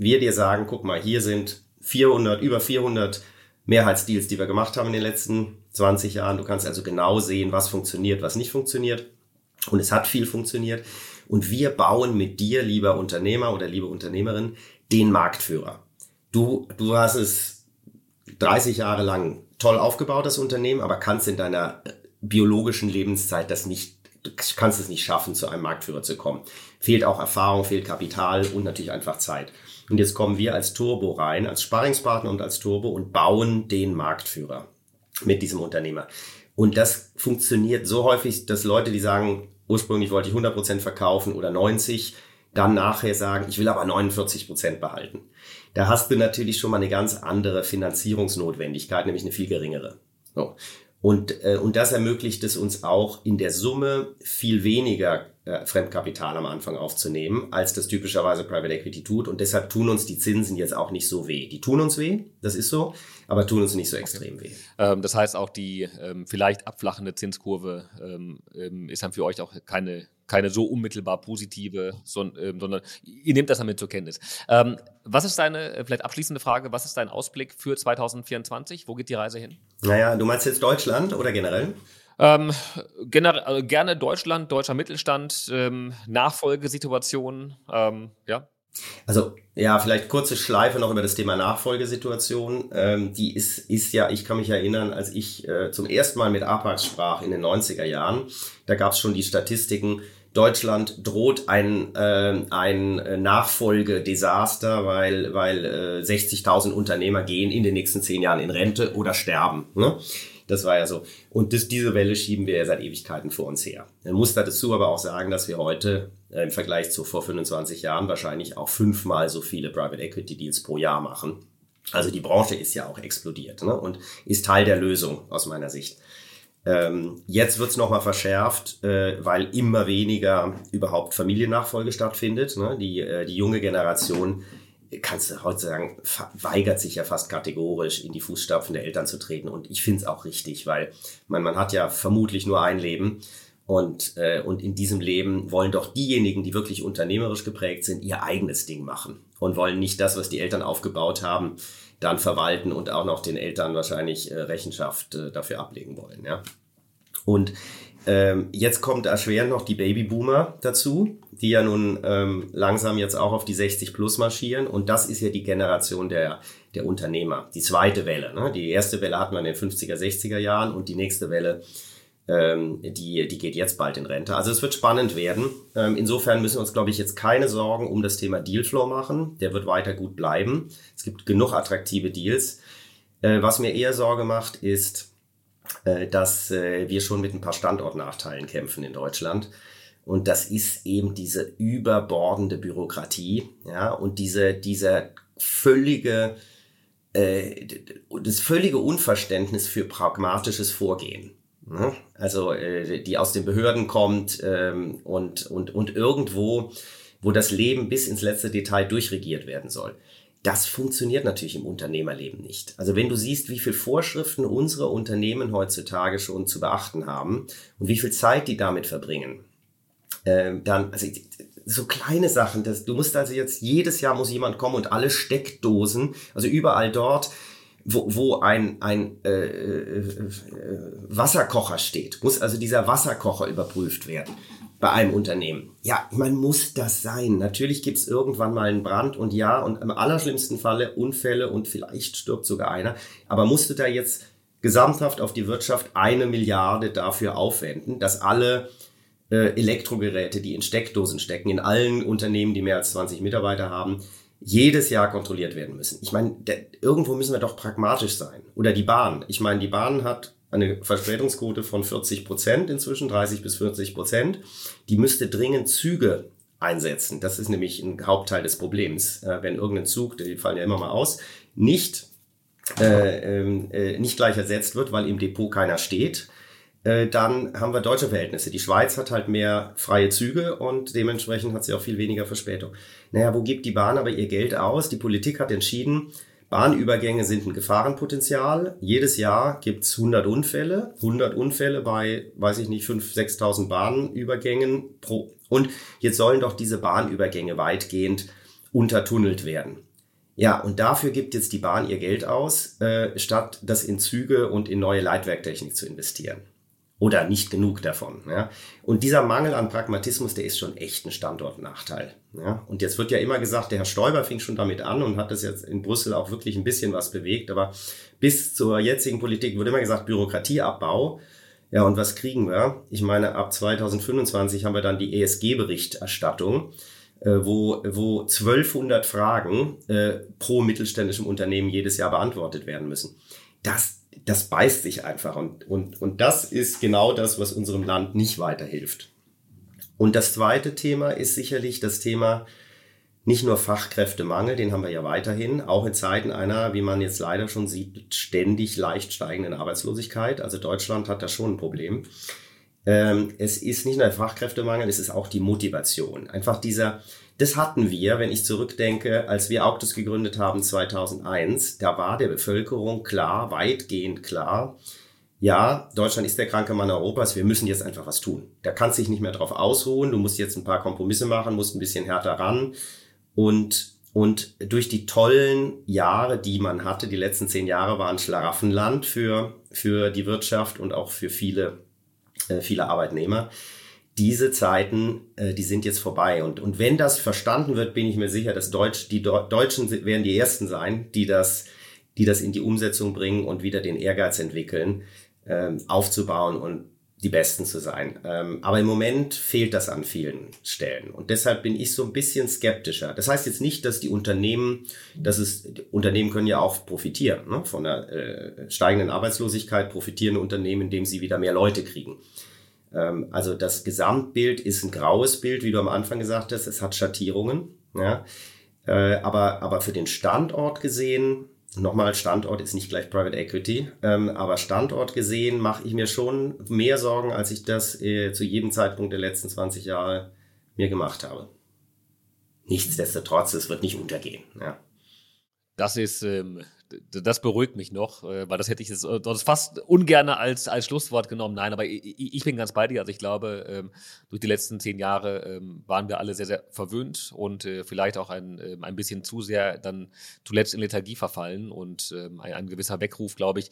wir dir sagen, guck mal, hier sind 400, über 400 Mehrheitsdeals, die wir gemacht haben in den letzten 20 Jahren. Du kannst also genau sehen, was funktioniert, was nicht funktioniert. Und es hat viel funktioniert. Und wir bauen mit dir, lieber Unternehmer oder liebe Unternehmerin, den Marktführer. Du, du hast es 30 Jahre lang toll aufgebaut, das Unternehmen, aber kannst in deiner biologischen Lebenszeit das nicht, du kannst es nicht schaffen, zu einem Marktführer zu kommen. Fehlt auch Erfahrung, fehlt Kapital und natürlich einfach Zeit. Und jetzt kommen wir als Turbo rein, als Sparringspartner und als Turbo und bauen den Marktführer mit diesem Unternehmer. Und das funktioniert so häufig, dass Leute, die sagen, ursprünglich wollte ich 100% verkaufen oder 90, dann nachher sagen, ich will aber 49% behalten. Da hast du natürlich schon mal eine ganz andere Finanzierungsnotwendigkeit, nämlich eine viel geringere. So. Und, äh, und das ermöglicht es uns auch in der Summe viel weniger äh, Fremdkapital am Anfang aufzunehmen, als das typischerweise Private Equity tut. Und deshalb tun uns die Zinsen jetzt auch nicht so weh. Die tun uns weh, das ist so, aber tun uns nicht so extrem okay. weh. Ähm, das heißt auch die ähm, vielleicht abflachende Zinskurve ähm, ähm ist dann für euch auch keine keine so unmittelbar positive, ähm, sondern ihr nehmt das damit zur Kenntnis. Ähm, was ist deine, äh, vielleicht abschließende Frage, was ist dein Ausblick für 2024? Wo geht die Reise hin? Naja, du meinst jetzt Deutschland oder generell? Ähm, generell, also gerne Deutschland, deutscher Mittelstand, ähm, Nachfolgesituation, ähm, ja. Also ja, vielleicht kurze Schleife noch über das Thema Nachfolgesituation. Ähm, die ist, ist ja, ich kann mich erinnern, als ich äh, zum ersten Mal mit APAX sprach in den 90er Jahren, da gab es schon die Statistiken, Deutschland droht ein, äh, ein Nachfolgedesaster, weil, weil äh, 60.000 Unternehmer gehen in den nächsten zehn Jahren in Rente oder sterben. Ne? Das war ja so. Und das, diese Welle schieben wir ja seit Ewigkeiten vor uns her. Man muss dazu aber auch sagen, dass wir heute äh, im Vergleich zu vor 25 Jahren wahrscheinlich auch fünfmal so viele Private Equity Deals pro Jahr machen. Also die Branche ist ja auch explodiert ne? und ist Teil der Lösung aus meiner Sicht. Ähm, jetzt wird's es nochmal verschärft, äh, weil immer weniger überhaupt Familiennachfolge stattfindet. Ne? Die, äh, die junge Generation, kannst du heute sagen, weigert sich ja fast kategorisch in die Fußstapfen der Eltern zu treten. Und ich finde es auch richtig, weil man, man hat ja vermutlich nur ein Leben. Und, äh, und in diesem Leben wollen doch diejenigen, die wirklich unternehmerisch geprägt sind, ihr eigenes Ding machen und wollen nicht das, was die Eltern aufgebaut haben, dann verwalten und auch noch den Eltern wahrscheinlich äh, Rechenschaft äh, dafür ablegen wollen. Ja? Und ähm, jetzt kommt erschwerend noch die Babyboomer dazu, die ja nun ähm, langsam jetzt auch auf die 60 plus marschieren. Und das ist ja die Generation der, der Unternehmer. Die zweite Welle. Ne? Die erste Welle hatten wir in den 50er, 60er Jahren und die nächste Welle die, die geht jetzt bald in Rente. Also es wird spannend werden. Ähm, insofern müssen wir uns, glaube ich, jetzt keine Sorgen um das Thema Dealflow machen. Der wird weiter gut bleiben. Es gibt genug attraktive Deals. Äh, was mir eher Sorge macht, ist, äh, dass äh, wir schon mit ein paar Standortnachteilen kämpfen in Deutschland. Und das ist eben diese überbordende Bürokratie, ja, und diese, dieser völlige, das völlige Unverständnis für pragmatisches Vorgehen. Ne? Also äh, die aus den Behörden kommt ähm, und, und, und irgendwo, wo das Leben bis ins letzte Detail durchregiert werden soll. Das funktioniert natürlich im Unternehmerleben nicht. Also wenn du siehst, wie viel Vorschriften unsere Unternehmen heutzutage schon zu beachten haben und wie viel Zeit die damit verbringen, äh, dann, also so kleine Sachen, das, du musst also jetzt jedes Jahr muss jemand kommen und alle Steckdosen, also überall dort, wo, wo ein, ein äh, äh, Wasserkocher steht, muss also dieser Wasserkocher überprüft werden bei einem Unternehmen. Ja, man muss das sein. Natürlich gibt's irgendwann mal einen Brand und ja, und im allerschlimmsten Falle Unfälle und vielleicht stirbt sogar einer. Aber musst du da jetzt gesamthaft auf die Wirtschaft eine Milliarde dafür aufwenden, dass alle äh, Elektrogeräte, die in Steckdosen stecken, in allen Unternehmen, die mehr als 20 Mitarbeiter haben, jedes Jahr kontrolliert werden müssen. Ich meine, irgendwo müssen wir doch pragmatisch sein. Oder die Bahn. Ich meine, die Bahn hat eine Verspätungsquote von 40 Prozent inzwischen, 30 bis 40 Prozent. Die müsste dringend Züge einsetzen. Das ist nämlich ein Hauptteil des Problems. Äh, wenn irgendein Zug, die fallen ja immer mal aus, nicht, äh, ähm, äh, nicht gleich ersetzt wird, weil im Depot keiner steht, äh, dann haben wir deutsche Verhältnisse. Die Schweiz hat halt mehr freie Züge und dementsprechend hat sie auch viel weniger Verspätung. Naja, wo gibt die Bahn aber ihr Geld aus? Die Politik hat entschieden, Bahnübergänge sind ein Gefahrenpotenzial. Jedes Jahr gibt's 100 Unfälle. 100 Unfälle bei, weiß ich nicht, 5.000, 6.000 Bahnübergängen pro. Und jetzt sollen doch diese Bahnübergänge weitgehend untertunnelt werden. Ja, und dafür gibt jetzt die Bahn ihr Geld aus, äh, statt das in Züge und in neue Leitwerktechnik zu investieren oder nicht genug davon. Ja. Und dieser Mangel an Pragmatismus, der ist schon echt ein Standortnachteil. Ja. Und jetzt wird ja immer gesagt, der Herr Stoiber fing schon damit an und hat das jetzt in Brüssel auch wirklich ein bisschen was bewegt. Aber bis zur jetzigen Politik wird immer gesagt, Bürokratieabbau. Ja, und was kriegen wir? Ich meine, ab 2025 haben wir dann die ESG-Berichterstattung, äh, wo, wo 1200 Fragen äh, pro mittelständischem Unternehmen jedes Jahr beantwortet werden müssen. Das das beißt sich einfach. Und, und, und das ist genau das, was unserem Land nicht weiterhilft. Und das zweite Thema ist sicherlich das Thema nicht nur Fachkräftemangel, den haben wir ja weiterhin, auch in Zeiten einer, wie man jetzt leider schon sieht, ständig leicht steigenden Arbeitslosigkeit. Also Deutschland hat da schon ein Problem. Ähm, es ist nicht nur der Fachkräftemangel, es ist auch die Motivation. Einfach dieser, das hatten wir, wenn ich zurückdenke, als wir Autos gegründet haben 2001. Da war der Bevölkerung klar, weitgehend klar, ja, Deutschland ist der kranke Mann Europas, wir müssen jetzt einfach was tun. Da kannst du dich nicht mehr drauf ausruhen, du musst jetzt ein paar Kompromisse machen, musst ein bisschen härter ran. Und, und durch die tollen Jahre, die man hatte, die letzten zehn Jahre waren Schlaraffenland für, für die Wirtschaft und auch für viele, äh, viele Arbeitnehmer diese Zeiten, äh, die sind jetzt vorbei. Und, und wenn das verstanden wird, bin ich mir sicher, dass Deutsch, die Deutschen werden die Ersten sein, die das, die das in die Umsetzung bringen und wieder den Ehrgeiz entwickeln, ähm, aufzubauen und die Besten zu sein. Ähm, aber im Moment fehlt das an vielen Stellen. Und deshalb bin ich so ein bisschen skeptischer. Das heißt jetzt nicht, dass die Unternehmen, dass es, Unternehmen können ja auch profitieren. Ne? Von der äh, steigenden Arbeitslosigkeit profitieren Unternehmen, indem sie wieder mehr Leute kriegen. Ähm, also das Gesamtbild ist ein graues Bild, wie du am Anfang gesagt hast. Es hat Schattierungen. Ja? Äh, aber, aber für den Standort gesehen, nochmal, Standort ist nicht gleich Private Equity, ähm, aber Standort gesehen mache ich mir schon mehr Sorgen, als ich das äh, zu jedem Zeitpunkt der letzten 20 Jahre mir gemacht habe. Nichtsdestotrotz, es wird nicht untergehen. Ja. Das ist ähm, das beruhigt mich noch, äh, weil das hätte ich jetzt äh, fast ungerne als, als Schlusswort genommen. Nein, aber ich, ich bin ganz bei dir. Also ich glaube, ähm, durch die letzten zehn Jahre ähm, waren wir alle sehr, sehr verwöhnt und äh, vielleicht auch ein, ähm, ein bisschen zu sehr dann zuletzt in Lethargie verfallen und ein, ein gewisser Weckruf, glaube ich,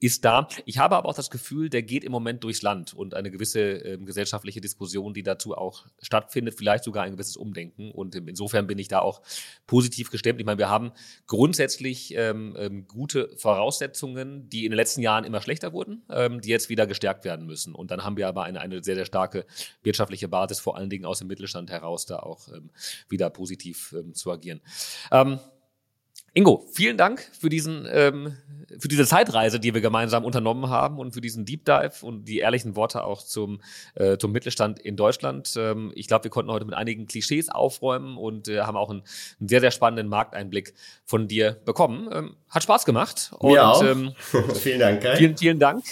ist da. Ich habe aber auch das Gefühl, der geht im Moment durchs Land und eine gewisse ähm, gesellschaftliche Diskussion, die dazu auch stattfindet, vielleicht sogar ein gewisses Umdenken. Und ähm, insofern bin ich da auch positiv gestemmt. Ich meine, wir haben grundsätzlich ähm, ähm, gute Voraussetzungen, die in den letzten Jahren immer schlechter wurden, ähm, die jetzt wieder gestärkt werden müssen. Und dann haben wir aber eine, eine sehr, sehr starke wirtschaftliche Basis, vor allen Dingen aus dem Mittelstand heraus, da auch ähm, wieder positiv zu agieren. Ingo, vielen Dank für diesen, ähm, für diese Zeitreise, die wir gemeinsam unternommen haben und für diesen Deep Dive und die ehrlichen Worte auch zum, äh, zum Mittelstand in Deutschland. Ähm, ich glaube, wir konnten heute mit einigen Klischees aufräumen und äh, haben auch einen, einen, sehr, sehr spannenden Markteinblick von dir bekommen. Ähm, hat Spaß gemacht. Und, Mir auch. Ähm, vielen Dank. Kai. Vielen, vielen Dank.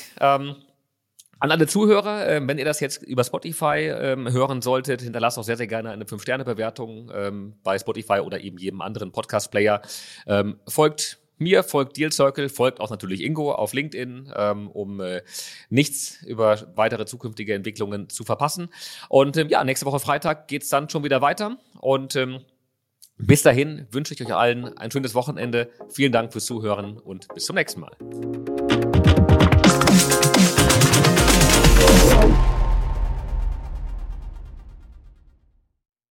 An alle Zuhörer, äh, wenn ihr das jetzt über Spotify ähm, hören solltet, hinterlasst auch sehr, sehr gerne eine 5-Sterne-Bewertung ähm, bei Spotify oder eben jedem anderen Podcast-Player. Ähm, folgt mir, folgt Deal Circle, folgt auch natürlich Ingo auf LinkedIn, ähm, um äh, nichts über weitere zukünftige Entwicklungen zu verpassen. Und ähm, ja, nächste Woche Freitag geht's dann schon wieder weiter. Und ähm, bis dahin wünsche ich euch allen ein schönes Wochenende. Vielen Dank fürs Zuhören und bis zum nächsten Mal. Oh!